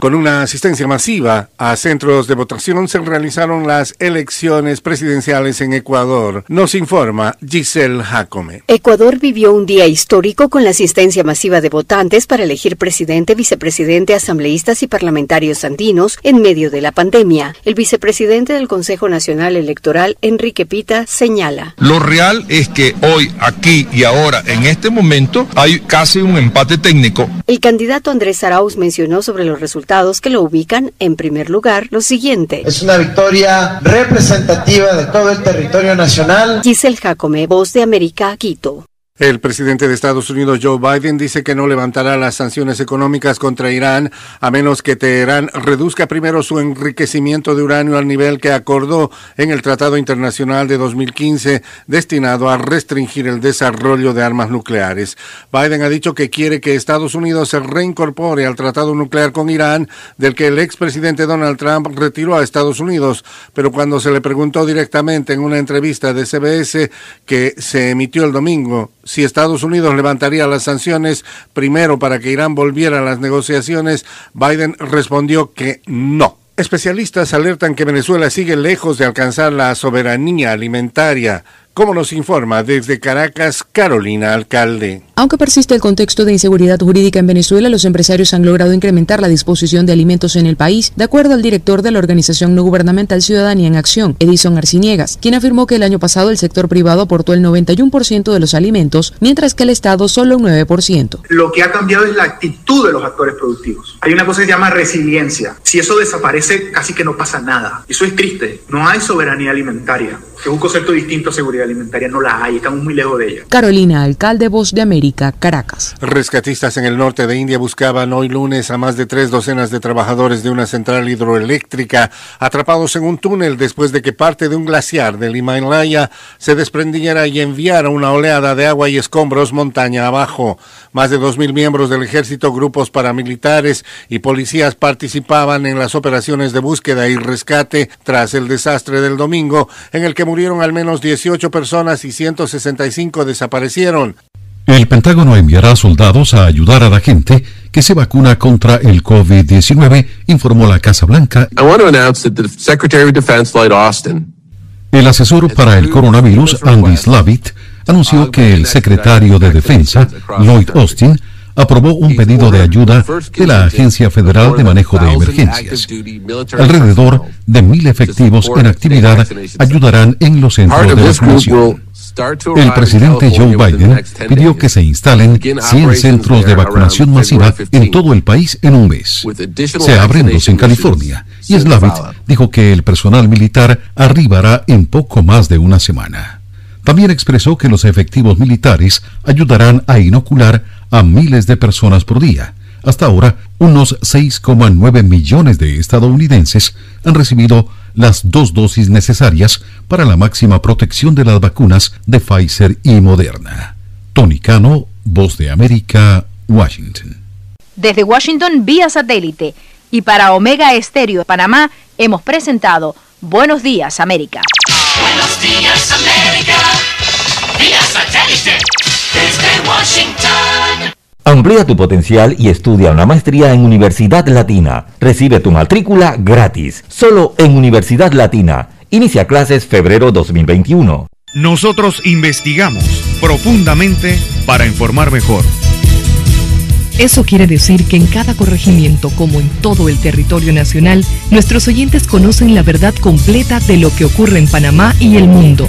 Con una asistencia masiva a centros de votación se realizaron las elecciones presidenciales en Ecuador. Nos informa Giselle Jacome. Ecuador vivió un día histórico con la asistencia masiva de votantes para elegir presidente, vicepresidente, asambleístas y parlamentarios andinos en medio de la pandemia. El vicepresidente del Consejo Nacional Electoral, Enrique Pita, señala. Lo real es que hoy, aquí y ahora, en este momento, hay casi un empate técnico. El candidato Andrés Arauz mencionó sobre los resultados que lo ubican, en primer lugar, lo siguiente. Es una victoria representativa de todo el territorio nacional. Giselle Jacome, Voz de América, Quito. El presidente de Estados Unidos, Joe Biden, dice que no levantará las sanciones económicas contra Irán a menos que Teherán reduzca primero su enriquecimiento de uranio al nivel que acordó en el Tratado Internacional de 2015 destinado a restringir el desarrollo de armas nucleares. Biden ha dicho que quiere que Estados Unidos se reincorpore al Tratado Nuclear con Irán, del que el expresidente Donald Trump retiró a Estados Unidos, pero cuando se le preguntó directamente en una entrevista de CBS que se emitió el domingo, si Estados Unidos levantaría las sanciones primero para que Irán volviera a las negociaciones, Biden respondió que no. Especialistas alertan que Venezuela sigue lejos de alcanzar la soberanía alimentaria, como nos informa desde Caracas Carolina Alcalde. Aunque persiste el contexto de inseguridad jurídica en Venezuela, los empresarios han logrado incrementar la disposición de alimentos en el país, de acuerdo al director de la organización no gubernamental Ciudadanía en Acción, Edison Arciniegas, quien afirmó que el año pasado el sector privado aportó el 91% de los alimentos, mientras que el Estado solo un 9%. Lo que ha cambiado es la actitud de los actores productivos. Hay una cosa que se llama resiliencia. Si eso desaparece, casi que no pasa nada. Eso es triste. No hay soberanía alimentaria, que es un concepto distinto a seguridad alimentaria. No la hay. Estamos muy lejos de ella. Carolina, alcalde Voz de América, Caracas. Rescatistas en el norte de India buscaban hoy lunes a más de tres docenas de trabajadores de una central hidroeléctrica atrapados en un túnel después de que parte de un glaciar del Himalaya se desprendiera y enviara una oleada de agua y escombros montaña abajo. Más de 2.000 miembros del ejército, grupos paramilitares y policías participaban en las operaciones de búsqueda y rescate tras el desastre del domingo, en el que murieron al menos 18 personas y 165 desaparecieron. El Pentágono enviará soldados a ayudar a la gente que se vacuna contra el COVID-19, informó la Casa Blanca. I want to announce that the Secretary of Defense, Lloyd Austin, El asesor para el coronavirus, Andy Slavitt, anunció que el secretario de Defensa, Lloyd Austin, aprobó un pedido de ayuda de la Agencia Federal de Manejo de Emergencias. Alrededor de mil efectivos en actividad ayudarán en los centros de vacunación. El presidente Joe Biden next 10 pidió que se instalen Begin 100 operations centros de vacunación masiva en 15. todo el país en un mes. Se abren dos en California y Slavitt dijo que el personal militar arribará en poco más de una semana. También expresó que los efectivos militares ayudarán a inocular a miles de personas por día. Hasta ahora, unos 6,9 millones de estadounidenses han recibido las dos dosis necesarias para la máxima protección de las vacunas de Pfizer y Moderna. Tony Cano, Voz de América, Washington. Desde Washington, vía satélite y para Omega Estéreo de Panamá, hemos presentado Buenos Días, América. Buenos días, América. Vía satélite. Desde Washington. Amplía tu potencial y estudia una maestría en Universidad Latina. Recibe tu matrícula gratis, solo en Universidad Latina. Inicia clases febrero 2021. Nosotros investigamos profundamente para informar mejor. Eso quiere decir que en cada corregimiento, como en todo el territorio nacional, nuestros oyentes conocen la verdad completa de lo que ocurre en Panamá y el mundo.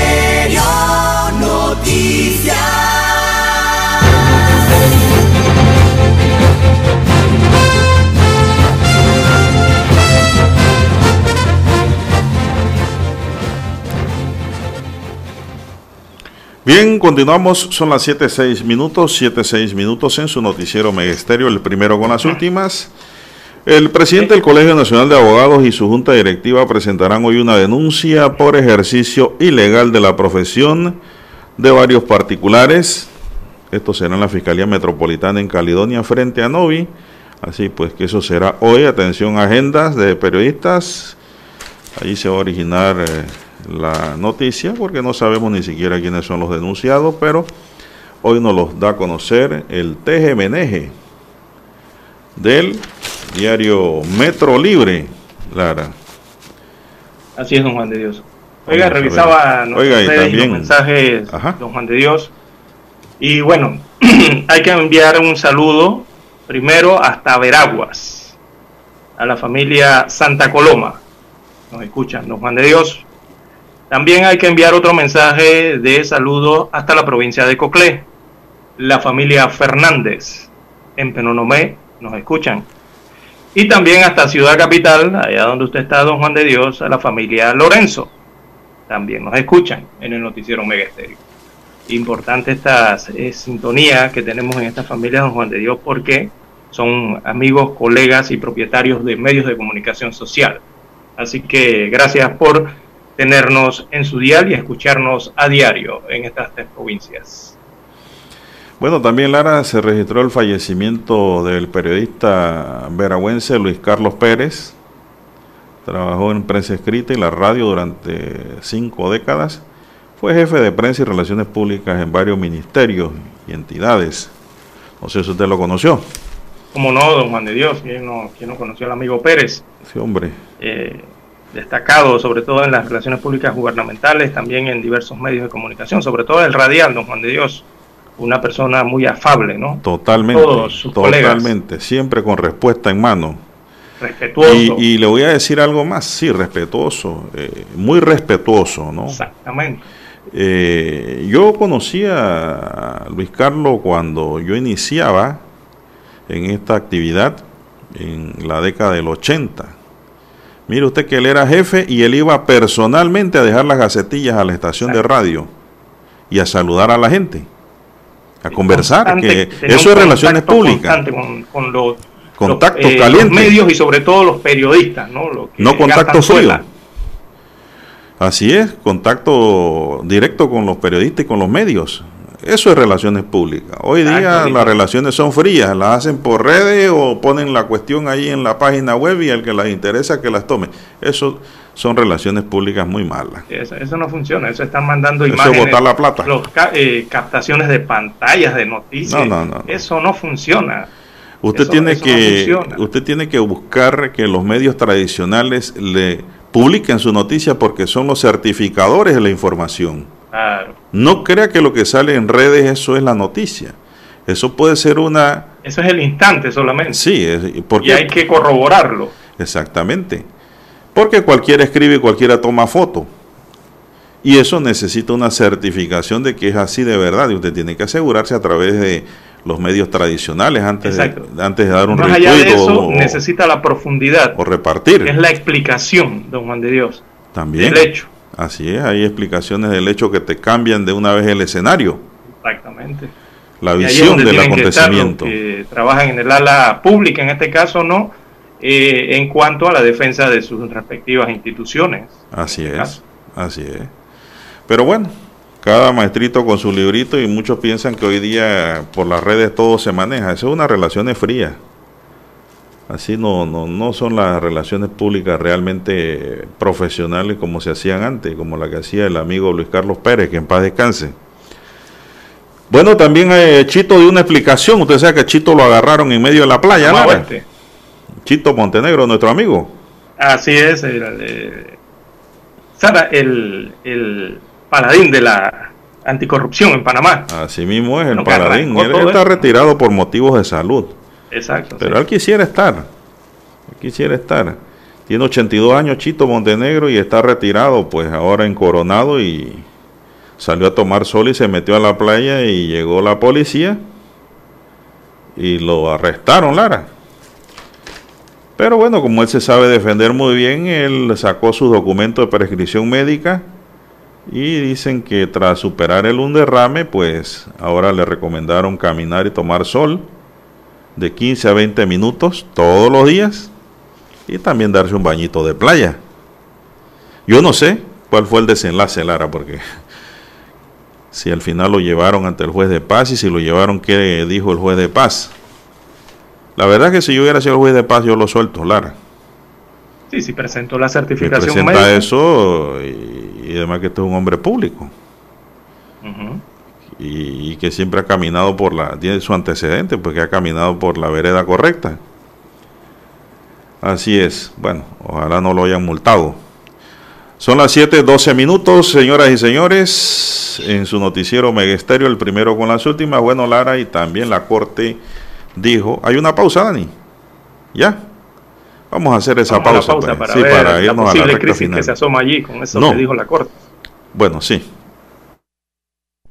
Bien, continuamos, son las 7.6 minutos, 7.6 minutos en su noticiero Megesterio, el primero con las últimas. El presidente del Colegio Nacional de Abogados y su junta directiva presentarán hoy una denuncia por ejercicio ilegal de la profesión de varios particulares. Esto será en la Fiscalía Metropolitana en Caledonia frente a Novi. Así pues que eso será hoy. Atención, agendas de periodistas. Allí se va a originar eh, la noticia porque no sabemos ni siquiera quiénes son los denunciados, pero hoy nos los da a conocer el TGMNG del diario Metro Libre, Lara. Así es, don Juan de Dios. Oiga, Vamos revisaba Oiga, y también- los mensajes, don Juan de Dios. Y bueno, hay que enviar un saludo primero hasta Veraguas, a la familia Santa Coloma. Nos escuchan, don Juan de Dios. También hay que enviar otro mensaje de saludo hasta la provincia de Coclé, la familia Fernández, en Penonomé, nos escuchan. Y también hasta Ciudad Capital, allá donde usted está, don Juan de Dios, a la familia Lorenzo. También nos escuchan en el noticiero Mega Estéreo. Importante esta eh, sintonía que tenemos en esta familia, don Juan de Dios, porque son amigos, colegas y propietarios de medios de comunicación social. Así que gracias por tenernos en su dial y escucharnos a diario en estas tres provincias. Bueno, también Lara se registró el fallecimiento del periodista veragüense Luis Carlos Pérez. Trabajó en prensa escrita y la radio durante cinco décadas. Fue jefe de prensa y relaciones públicas en varios ministerios y entidades. No sé si usted lo conoció. Como no, don Juan de Dios, ¿quién no, quién no conoció al amigo Pérez? Sí, hombre. eh, destacado, sobre todo en las relaciones públicas gubernamentales, también en diversos medios de comunicación, sobre todo el radial, don Juan de Dios, una persona muy afable, ¿no? Totalmente. Todos sus colegas. totalmente. Siempre con respuesta en mano. Respetuoso. Y, y le voy a decir algo más. Sí, respetuoso. eh, muy respetuoso, ¿no? Exactamente. Eh, yo conocí a Luis Carlos cuando yo iniciaba en esta actividad en la década del 80. Mire usted que él era jefe y él iba personalmente a dejar las gacetillas a la estación de radio y a saludar a la gente, a conversar, Constante, que eso es relaciones públicas. Con, con los, Contacto los, eh, los medios y sobre todo los periodistas, ¿no? Los que No contacto frío. Así es, contacto directo con los periodistas y con los medios. Eso es relaciones públicas. Hoy día Exacto, las relaciones son frías, las hacen por redes o ponen la cuestión ahí en la página web y al que las interesa que las tome. Eso son relaciones públicas muy malas. Eso, eso no funciona, eso están mandando Eso es imágenes. botar la plata. Los ca- eh, captaciones de pantallas de noticias. No, no, no. Eso no funciona. Usted Eso- tiene que funciona. usted tiene que buscar que los medios tradicionales le publiquen su noticia porque son los certificadores de la información. Claro. No crea que lo que sale en redes eso es la noticia. Eso puede ser una Eso es el instante solamente. Sí, porque Y hay que corroborarlo. Exactamente. Porque cualquiera escribe y cualquiera toma foto. Y eso necesita una certificación de que es así de verdad. Y usted tiene que asegurarse a través de los medios tradicionales antes, de, antes de dar un Más allá de eso, o, necesita la profundidad. o repartir. Es la explicación, don Juan de Dios. También. del hecho. Así es, hay explicaciones del hecho que te cambian de una vez el escenario, Exactamente. la visión del que acontecimiento. que trabajan en el ala pública, en este caso, ¿no? eh, en cuanto a la defensa de sus respectivas instituciones. Así es, así es. Pero bueno, cada maestrito con su librito y muchos piensan que hoy día por las redes todo se maneja. Eso es una relación fría. Así no, no, no son las relaciones públicas realmente profesionales como se hacían antes, como la que hacía el amigo Luis Carlos Pérez, que en paz descanse. Bueno, también eh, Chito dio una explicación. Usted sabe que Chito lo agarraron en medio de la playa, ¿no? Chito Montenegro, nuestro amigo. Así es, el, Sara, el, el paladín de la anticorrupción en Panamá. Así mismo es, el paladín. Él, está retirado por motivos de salud. Exacto. Pero él quisiera estar. Él quisiera estar. Tiene 82 años Chito Montenegro y está retirado, pues ahora en Coronado y salió a tomar sol y se metió a la playa y llegó la policía y lo arrestaron, Lara. Pero bueno, como él se sabe defender muy bien, él sacó su documento de prescripción médica y dicen que tras superar el un derrame, pues ahora le recomendaron caminar y tomar sol de 15 a 20 minutos todos los días y también darse un bañito de playa. Yo no sé cuál fue el desenlace, Lara, porque si al final lo llevaron ante el juez de paz y si lo llevaron, ¿qué dijo el juez de paz? La verdad es que si yo hubiera sido el juez de paz, yo lo suelto, Lara. Sí, si presentó la certificación que presenta eso y, además que este es un hombre público. Y, que siempre ha caminado por la... Tiene su antecedente, porque ha caminado por la vereda correcta. Así es. Bueno, ojalá no lo hayan multado. Son las 7:12 minutos, señoras y señores. En su noticiero Megesterio, el primero con las últimas. Bueno, Lara, y también la Corte dijo, hay una pausa, Dani. ¿Ya? Vamos a hacer esa pausa, pues. para, sí, para irnos a la recta final. que se asoma allí con eso que dijo la Corte. Bueno, sí.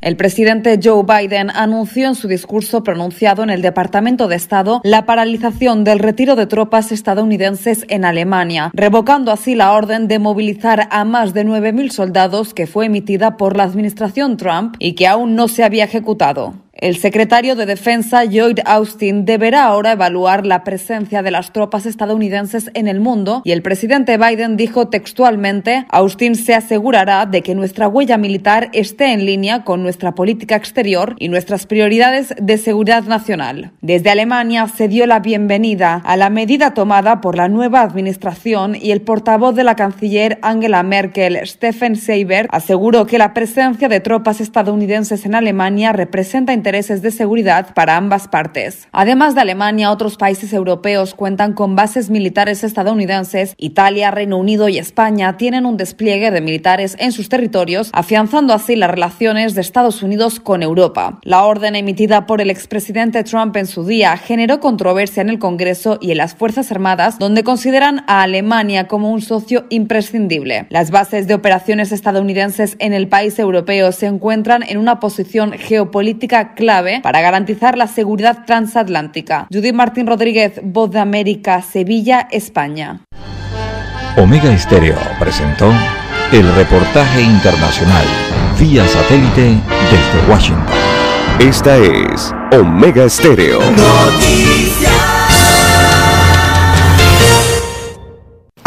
El presidente Joe Biden anunció en su discurso pronunciado en el Departamento de Estado la paralización del retiro de tropas estadounidenses en Alemania, revocando así la orden de movilizar a más de 9.000 soldados que fue emitida por la administración Trump y que aún no se había ejecutado. El secretario de Defensa Lloyd Austin deberá ahora evaluar la presencia de las tropas estadounidenses en el mundo y el presidente Biden dijo textualmente, Austin se asegurará de que nuestra huella militar esté en línea con nuestra política exterior y nuestras prioridades de seguridad nacional. Desde Alemania se dio la bienvenida a la medida tomada por la nueva administración y el portavoz de la canciller Angela Merkel, Stephen Seibert, aseguró que la presencia de tropas estadounidenses en Alemania representa intereses de seguridad para ambas partes. Además de Alemania, otros países europeos cuentan con bases militares estadounidenses. Italia, Reino Unido y España tienen un despliegue de militares en sus territorios, afianzando así las relaciones de Estados Unidos con Europa. La orden emitida por el expresidente Trump en su día generó controversia en el Congreso y en las Fuerzas Armadas, donde consideran a Alemania como un socio imprescindible. Las bases de operaciones estadounidenses en el país europeo se encuentran en una posición geopolítica clave para garantizar la seguridad transatlántica. Judith Martín Rodríguez, Voz de América, Sevilla, España. Omega Estéreo presentó el reportaje internacional vía satélite desde Washington. Esta es Omega Estéreo.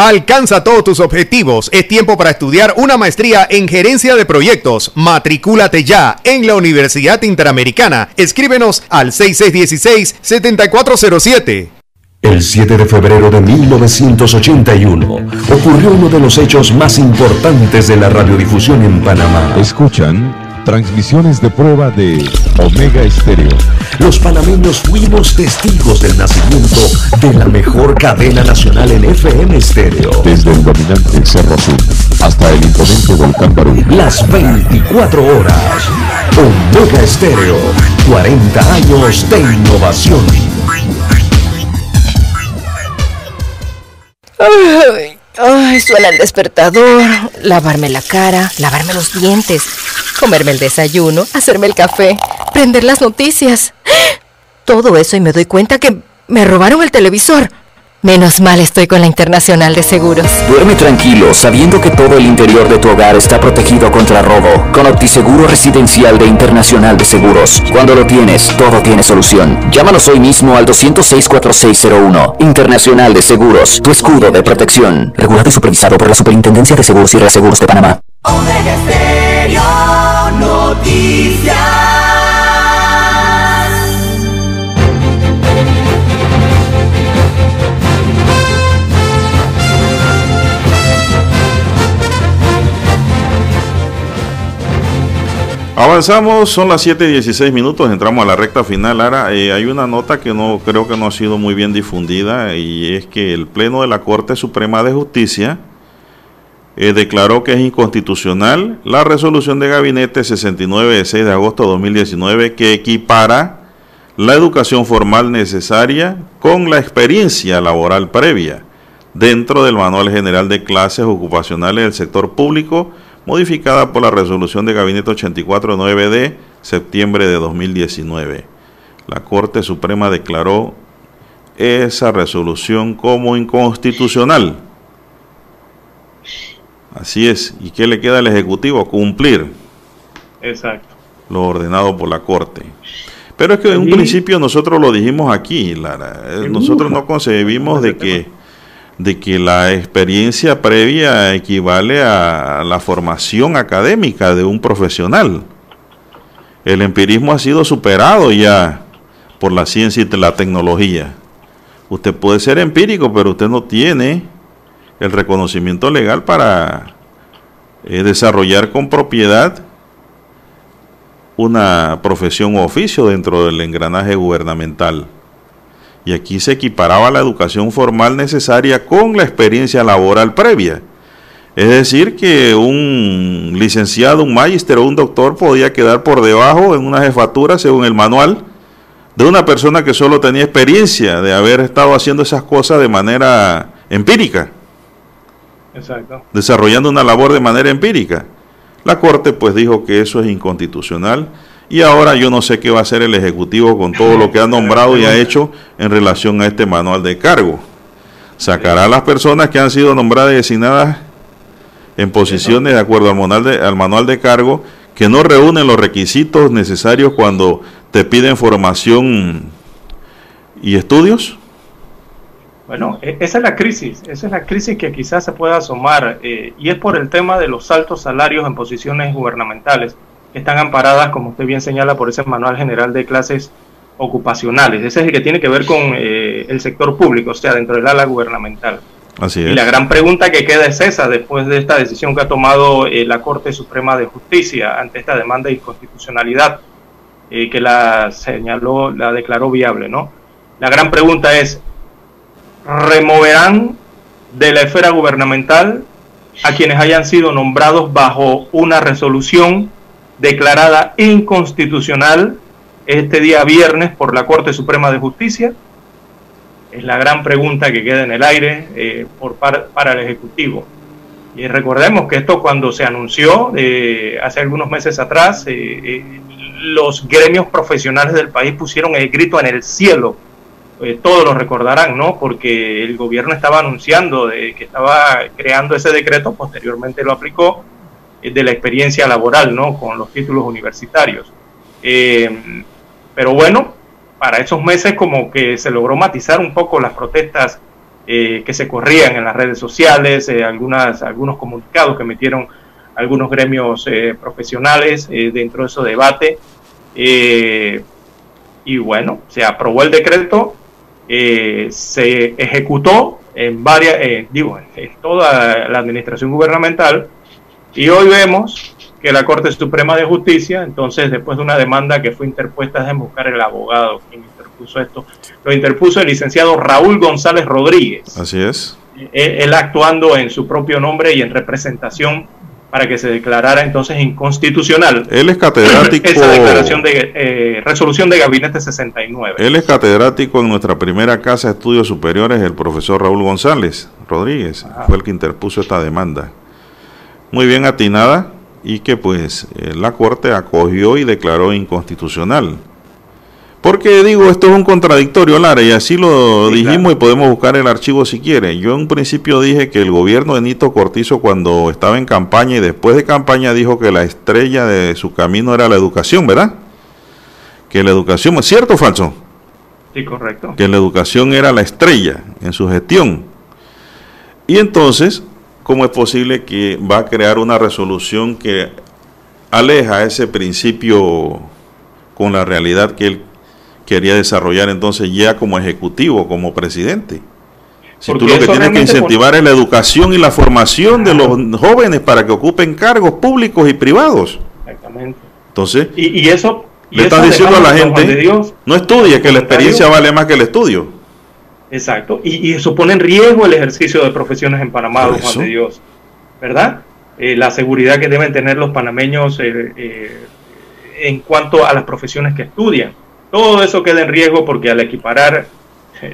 Alcanza todos tus objetivos. Es tiempo para estudiar una maestría en gerencia de proyectos. Matricúlate ya en la Universidad Interamericana. Escríbenos al 6616-7407. El 7 de febrero de 1981 ocurrió uno de los hechos más importantes de la radiodifusión en Panamá. Escuchan Transmisiones de prueba de Omega Estéreo. Los panameños fuimos testigos del nacimiento de la mejor cadena nacional en FM Estéreo. Desde el dominante Cerro Azul hasta el imponente Volcán Barú. Las 24 horas. Omega Estéreo. 40 años de innovación. Ay, ay, suena el despertador. Lavarme la cara, lavarme los dientes comerme el desayuno, hacerme el café, prender las noticias. Todo eso y me doy cuenta que me robaron el televisor. Menos mal estoy con la Internacional de Seguros. Duerme tranquilo sabiendo que todo el interior de tu hogar está protegido contra robo. Con OptiSeguro Residencial de Internacional de Seguros. Cuando lo tienes, todo tiene solución. Llámanos hoy mismo al 206-4601. Internacional de Seguros, tu escudo de protección. Regulado y supervisado por la Superintendencia de Seguros y Reaseguros de Panamá. Omega Stereo Noticias. Avanzamos, son las 7 y 16 minutos, entramos a la recta final. Ahora, eh, hay una nota que no creo que no ha sido muy bien difundida y es que el Pleno de la Corte Suprema de Justicia eh, declaró que es inconstitucional la resolución de gabinete 69 de 6 de agosto de 2019 que equipara la educación formal necesaria con la experiencia laboral previa dentro del Manual General de Clases Ocupacionales del Sector Público modificada por la resolución de Gabinete 849 de septiembre de 2019. La Corte Suprema declaró esa resolución como inconstitucional. Así es. ¿Y qué le queda al Ejecutivo? Cumplir. Exacto. Lo ordenado por la Corte. Pero es que en un principio nosotros lo dijimos aquí, Lara. Eh, nosotros no concebimos de que de que la experiencia previa equivale a la formación académica de un profesional. El empirismo ha sido superado ya por la ciencia y la tecnología. Usted puede ser empírico, pero usted no tiene el reconocimiento legal para eh, desarrollar con propiedad una profesión o oficio dentro del engranaje gubernamental. Y aquí se equiparaba la educación formal necesaria con la experiencia laboral previa. Es decir, que un licenciado, un magíster o un doctor podía quedar por debajo en una jefatura, según el manual, de una persona que solo tenía experiencia de haber estado haciendo esas cosas de manera empírica. Exacto. Desarrollando una labor de manera empírica. La Corte pues dijo que eso es inconstitucional y ahora yo no sé qué va a hacer el Ejecutivo con todo lo que ha nombrado y ha hecho en relación a este manual de cargo. Sacará a las personas que han sido nombradas y designadas en posiciones de acuerdo al manual de, al manual de cargo que no reúnen los requisitos necesarios cuando te piden formación y estudios? Bueno, e, esa es la crisis, esa es la crisis que quizás se pueda asomar eh, y es por el tema de los altos salarios en posiciones gubernamentales están amparadas, como usted bien señala, por ese Manual General de Clases Ocupacionales. Ese es el que tiene que ver con eh, el sector público, o sea, dentro del ala gubernamental. Así Y la gran pregunta que queda es esa, después de esta decisión que ha tomado eh, la Corte Suprema de Justicia ante esta demanda de inconstitucionalidad, eh, que la señaló, la declaró viable, ¿no? La gran pregunta es, ¿removerán de la esfera gubernamental a quienes hayan sido nombrados bajo una resolución declarada inconstitucional este día viernes por la Corte Suprema de Justicia? Es la gran pregunta que queda en el aire eh, por para el Ejecutivo. Y recordemos que esto cuando se anunció eh, hace algunos meses atrás, eh, los gremios profesionales del país pusieron el grito en el cielo. Todos lo recordarán, ¿no? Porque el gobierno estaba anunciando de que estaba creando ese decreto, posteriormente lo aplicó, de la experiencia laboral, ¿no? Con los títulos universitarios. Eh, pero bueno, para esos meses como que se logró matizar un poco las protestas eh, que se corrían en las redes sociales, eh, algunas, algunos comunicados que metieron algunos gremios profesionales dentro de ese debate. y bueno, se aprobó el decreto, se ejecutó en varias, digo, en toda la administración gubernamental, y hoy vemos que la Corte Suprema de Justicia, entonces después de una demanda que fue interpuesta, de buscar el abogado quien interpuso esto, lo interpuso el licenciado Raúl González Rodríguez. Así es. Él, actuando en su propio nombre y en representación para que se declarara entonces inconstitucional. Él es catedrático. Esa declaración de eh, resolución de gabinete 69. Él es catedrático en nuestra primera casa de estudios superiores, el profesor Raúl González Rodríguez. Fue el que interpuso esta demanda muy bien atinada y que pues eh, la Corte acogió y declaró inconstitucional. Porque digo, esto es un contradictorio, Lara, y así lo dijimos y podemos buscar el archivo si quiere. Yo en un principio dije que el gobierno de Nito Cortizo cuando estaba en campaña y después de campaña dijo que la estrella de su camino era la educación, ¿verdad? Que la educación, ¿es cierto o falso? Sí, correcto. Que la educación era la estrella en su gestión. Y entonces, ¿cómo es posible que va a crear una resolución que aleja ese principio con la realidad que él quería desarrollar entonces ya como ejecutivo, como presidente. Si tú lo que tienes que incentivar es la educación y la formación de los jóvenes para que ocupen cargos públicos y privados. Exactamente. Entonces, y, eso le estás diciendo a la gente, no estudie, que la experiencia vale más que el estudio. Exacto. Y, eso pone en riesgo el ejercicio de profesiones en Panamá, don Juan de Dios. ¿Verdad? Eh, la seguridad que deben tener los panameños eh, eh, en cuanto a las profesiones que estudian todo eso queda en riesgo porque al equiparar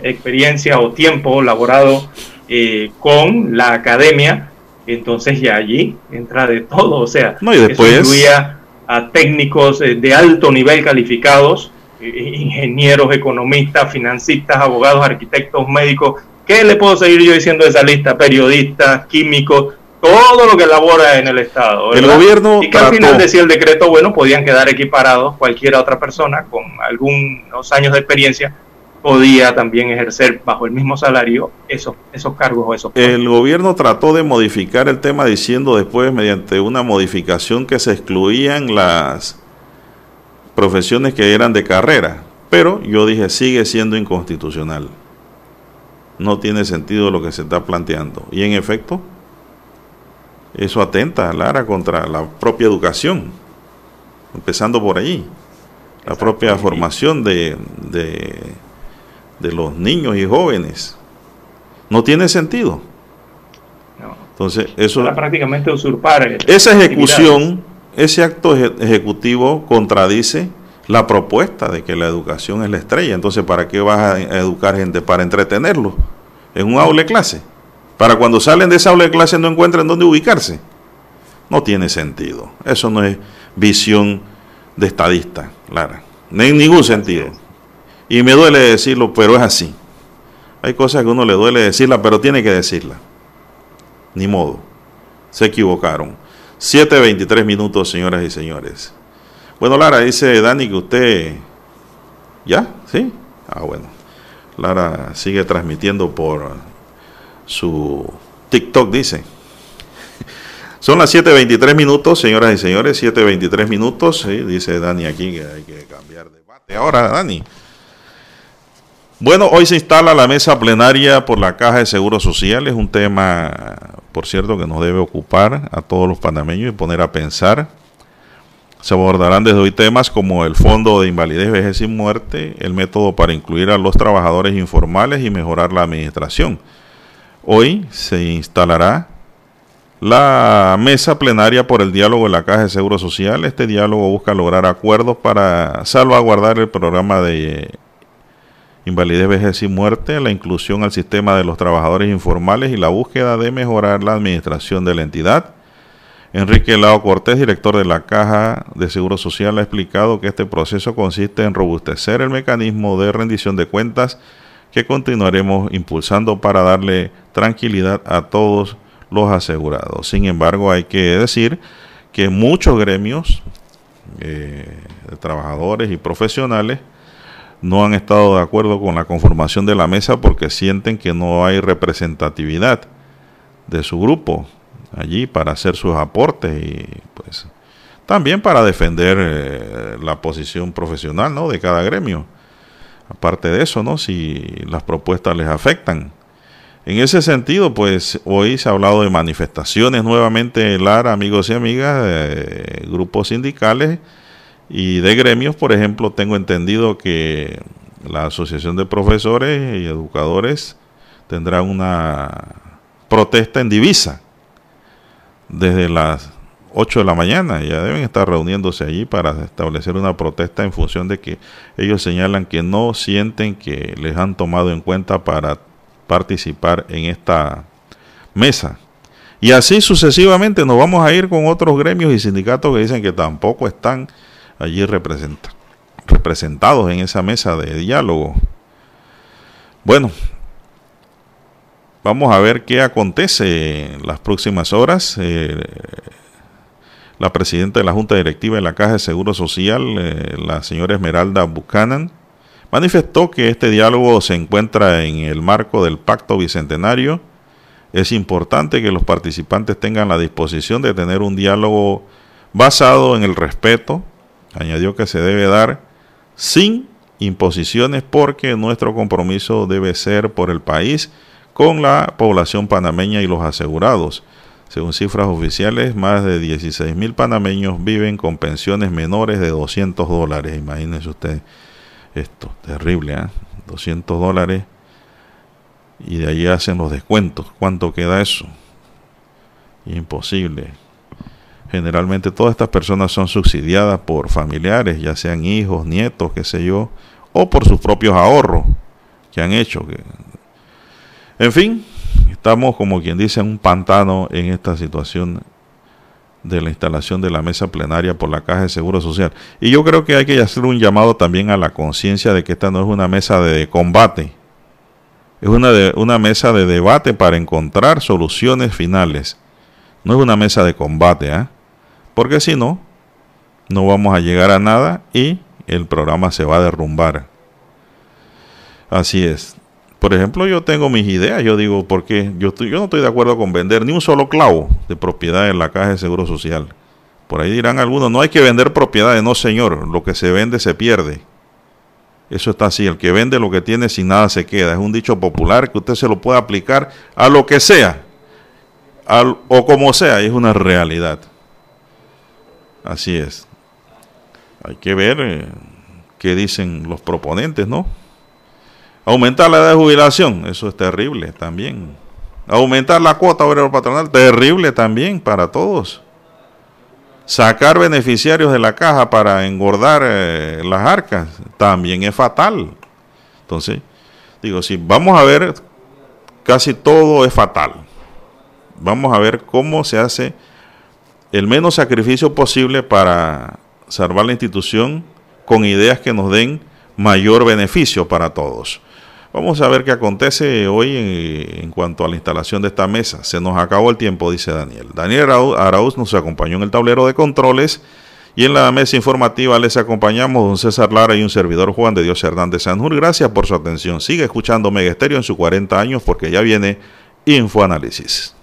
experiencia o tiempo laborado eh, con la academia, entonces ya allí entra de todo. O sea, no, y después... eso incluía a técnicos eh, de alto nivel calificados, eh, ingenieros, economistas, financistas, abogados, arquitectos, médicos. ¿Qué le puedo seguir yo diciendo de esa lista? Periodistas, químicos, todo lo que elabora en el Estado. El gobierno y que al final decía el decreto, bueno, podían quedar equiparados cualquier otra persona con algunos años de experiencia podía también ejercer bajo el mismo salario esos, esos cargos o esos El gobierno trató de modificar el tema diciendo después mediante una modificación que se excluían las profesiones que eran de carrera, pero yo dije sigue siendo inconstitucional. No tiene sentido lo que se está planteando. Y en efecto, eso atenta, Lara, contra la propia educación, empezando por allí, la propia formación de, de, los niños y jóvenes. No tiene sentido. Entonces, eso... prácticamente usurpar. Esa ejecución, ese acto ejecutivo contradice la propuesta de que la educación es la estrella. Entonces, ¿para qué vas a educar gente? Para entretenerlo en un aula de clase para cuando salen de esa aula de clase no encuentren dónde ubicarse. No tiene sentido. Eso no es visión de estadista, Lara. No en ningún sentido. Y me duele decirlo, pero es así. Hay cosas que a uno le duele decirla, pero tiene que decirla. Ni modo. Se equivocaron. 7.23 minutos, señoras y señores. Bueno, Lara, dice Dani que usted... ¿Ya? ¿Sí? Ah, bueno. Lara sigue transmitiendo por su TikTok, dice. Son las 7.23 minutos, señoras y señores, 7.23 minutos. dice Dani aquí que hay que cambiar de debate. Ahora, Dani. Bueno, hoy se instala la mesa plenaria por la Caja de Seguro Social. Es un tema, por cierto, que nos debe ocupar a todos los panameños y poner a pensar. Se abordarán desde hoy temas como el Fondo de Invalidez, Vejez y Muerte, el método para incluir a los trabajadores informales y mejorar la administración. Hoy se instalará la mesa plenaria por el diálogo en la Caja de Seguro Social. Este diálogo busca lograr acuerdos para salvaguardar el programa de invalidez, vejez y muerte, la inclusión al sistema de los trabajadores informales y la búsqueda de mejorar la administración de la entidad. Enrique Lao Cortés, director de la Caja de Seguro Social, ha explicado que este proceso consiste en robustecer el mecanismo de rendición de cuentas que continuaremos impulsando para darle tranquilidad a todos los asegurados. Sin embargo, hay que decir que muchos gremios eh, de trabajadores y profesionales no han estado de acuerdo con la conformación de la mesa porque sienten que no hay representatividad de su grupo allí para hacer sus aportes y pues también para defender eh, la posición profesional ¿no? de cada gremio. Aparte de eso, ¿no? Si las propuestas les afectan. En ese sentido, pues hoy se ha hablado de manifestaciones nuevamente, Lara, amigos y amigas, de grupos sindicales y de gremios. Por ejemplo, tengo entendido que la Asociación de Profesores y Educadores tendrá una protesta en divisa desde las 8 de la mañana. Ya deben estar reuniéndose allí para establecer una protesta en función de que ellos señalan que no sienten que les han tomado en cuenta para participar en esta mesa. Y así sucesivamente nos vamos a ir con otros gremios y sindicatos que dicen que tampoco están allí representados en esa mesa de diálogo. Bueno, vamos a ver qué acontece en las próximas horas. Eh, la presidenta de la Junta Directiva de la Caja de Seguro Social, eh, la señora Esmeralda Buchanan, manifestó que este diálogo se encuentra en el marco del Pacto Bicentenario. Es importante que los participantes tengan la disposición de tener un diálogo basado en el respeto, añadió que se debe dar sin imposiciones porque nuestro compromiso debe ser por el país con la población panameña y los asegurados. Según cifras oficiales, más de 16 mil panameños viven con pensiones menores de 200 dólares. Imagínense usted esto, terrible, ¿eh? 200 dólares y de ahí hacen los descuentos. ¿Cuánto queda eso? Imposible. Generalmente todas estas personas son subsidiadas por familiares, ya sean hijos, nietos, qué sé yo, o por sus propios ahorros que han hecho. En fin, estamos como quien dice en un pantano en esta situación de la instalación de la mesa plenaria por la Caja de Seguro Social. Y yo creo que hay que hacer un llamado también a la conciencia de que esta no es una mesa de combate, es una, de, una mesa de debate para encontrar soluciones finales. No es una mesa de combate, ¿eh? porque si no, no vamos a llegar a nada y el programa se va a derrumbar. Así es. Por ejemplo, yo tengo mis ideas. Yo digo, porque yo, yo no estoy de acuerdo con vender ni un solo clavo de propiedad en la caja de seguro social. Por ahí dirán algunos, no hay que vender propiedades. No, señor, lo que se vende se pierde. Eso está así. El que vende lo que tiene sin nada se queda. Es un dicho popular que usted se lo puede aplicar a lo que sea. o como sea. Es una realidad. Así es. Hay que ver eh, qué dicen los proponentes, ¿no? Aumentar la edad de jubilación, eso es terrible también. Aumentar la cuota obrero patronal, terrible también para todos. Sacar beneficiarios de la caja para engordar eh, las arcas, también es fatal. Entonces, digo, si vamos a ver, casi todo es fatal. Vamos a ver cómo se hace el menos sacrificio posible para salvar la institución con ideas que nos den mayor beneficio para todos. Vamos a ver qué acontece hoy en, cuanto a la instalación de esta mesa. Se nos acabó el tiempo, dice Daniel. Daniel Arauz nos acompañó en el tablero de controles y en la mesa informativa les acompañamos don César Lara y un servidor Juan de Dios Hernández Sanjur. Gracias por su atención. Sigue escuchando Megesterio en sus 40 años porque ya viene Infoanálisis.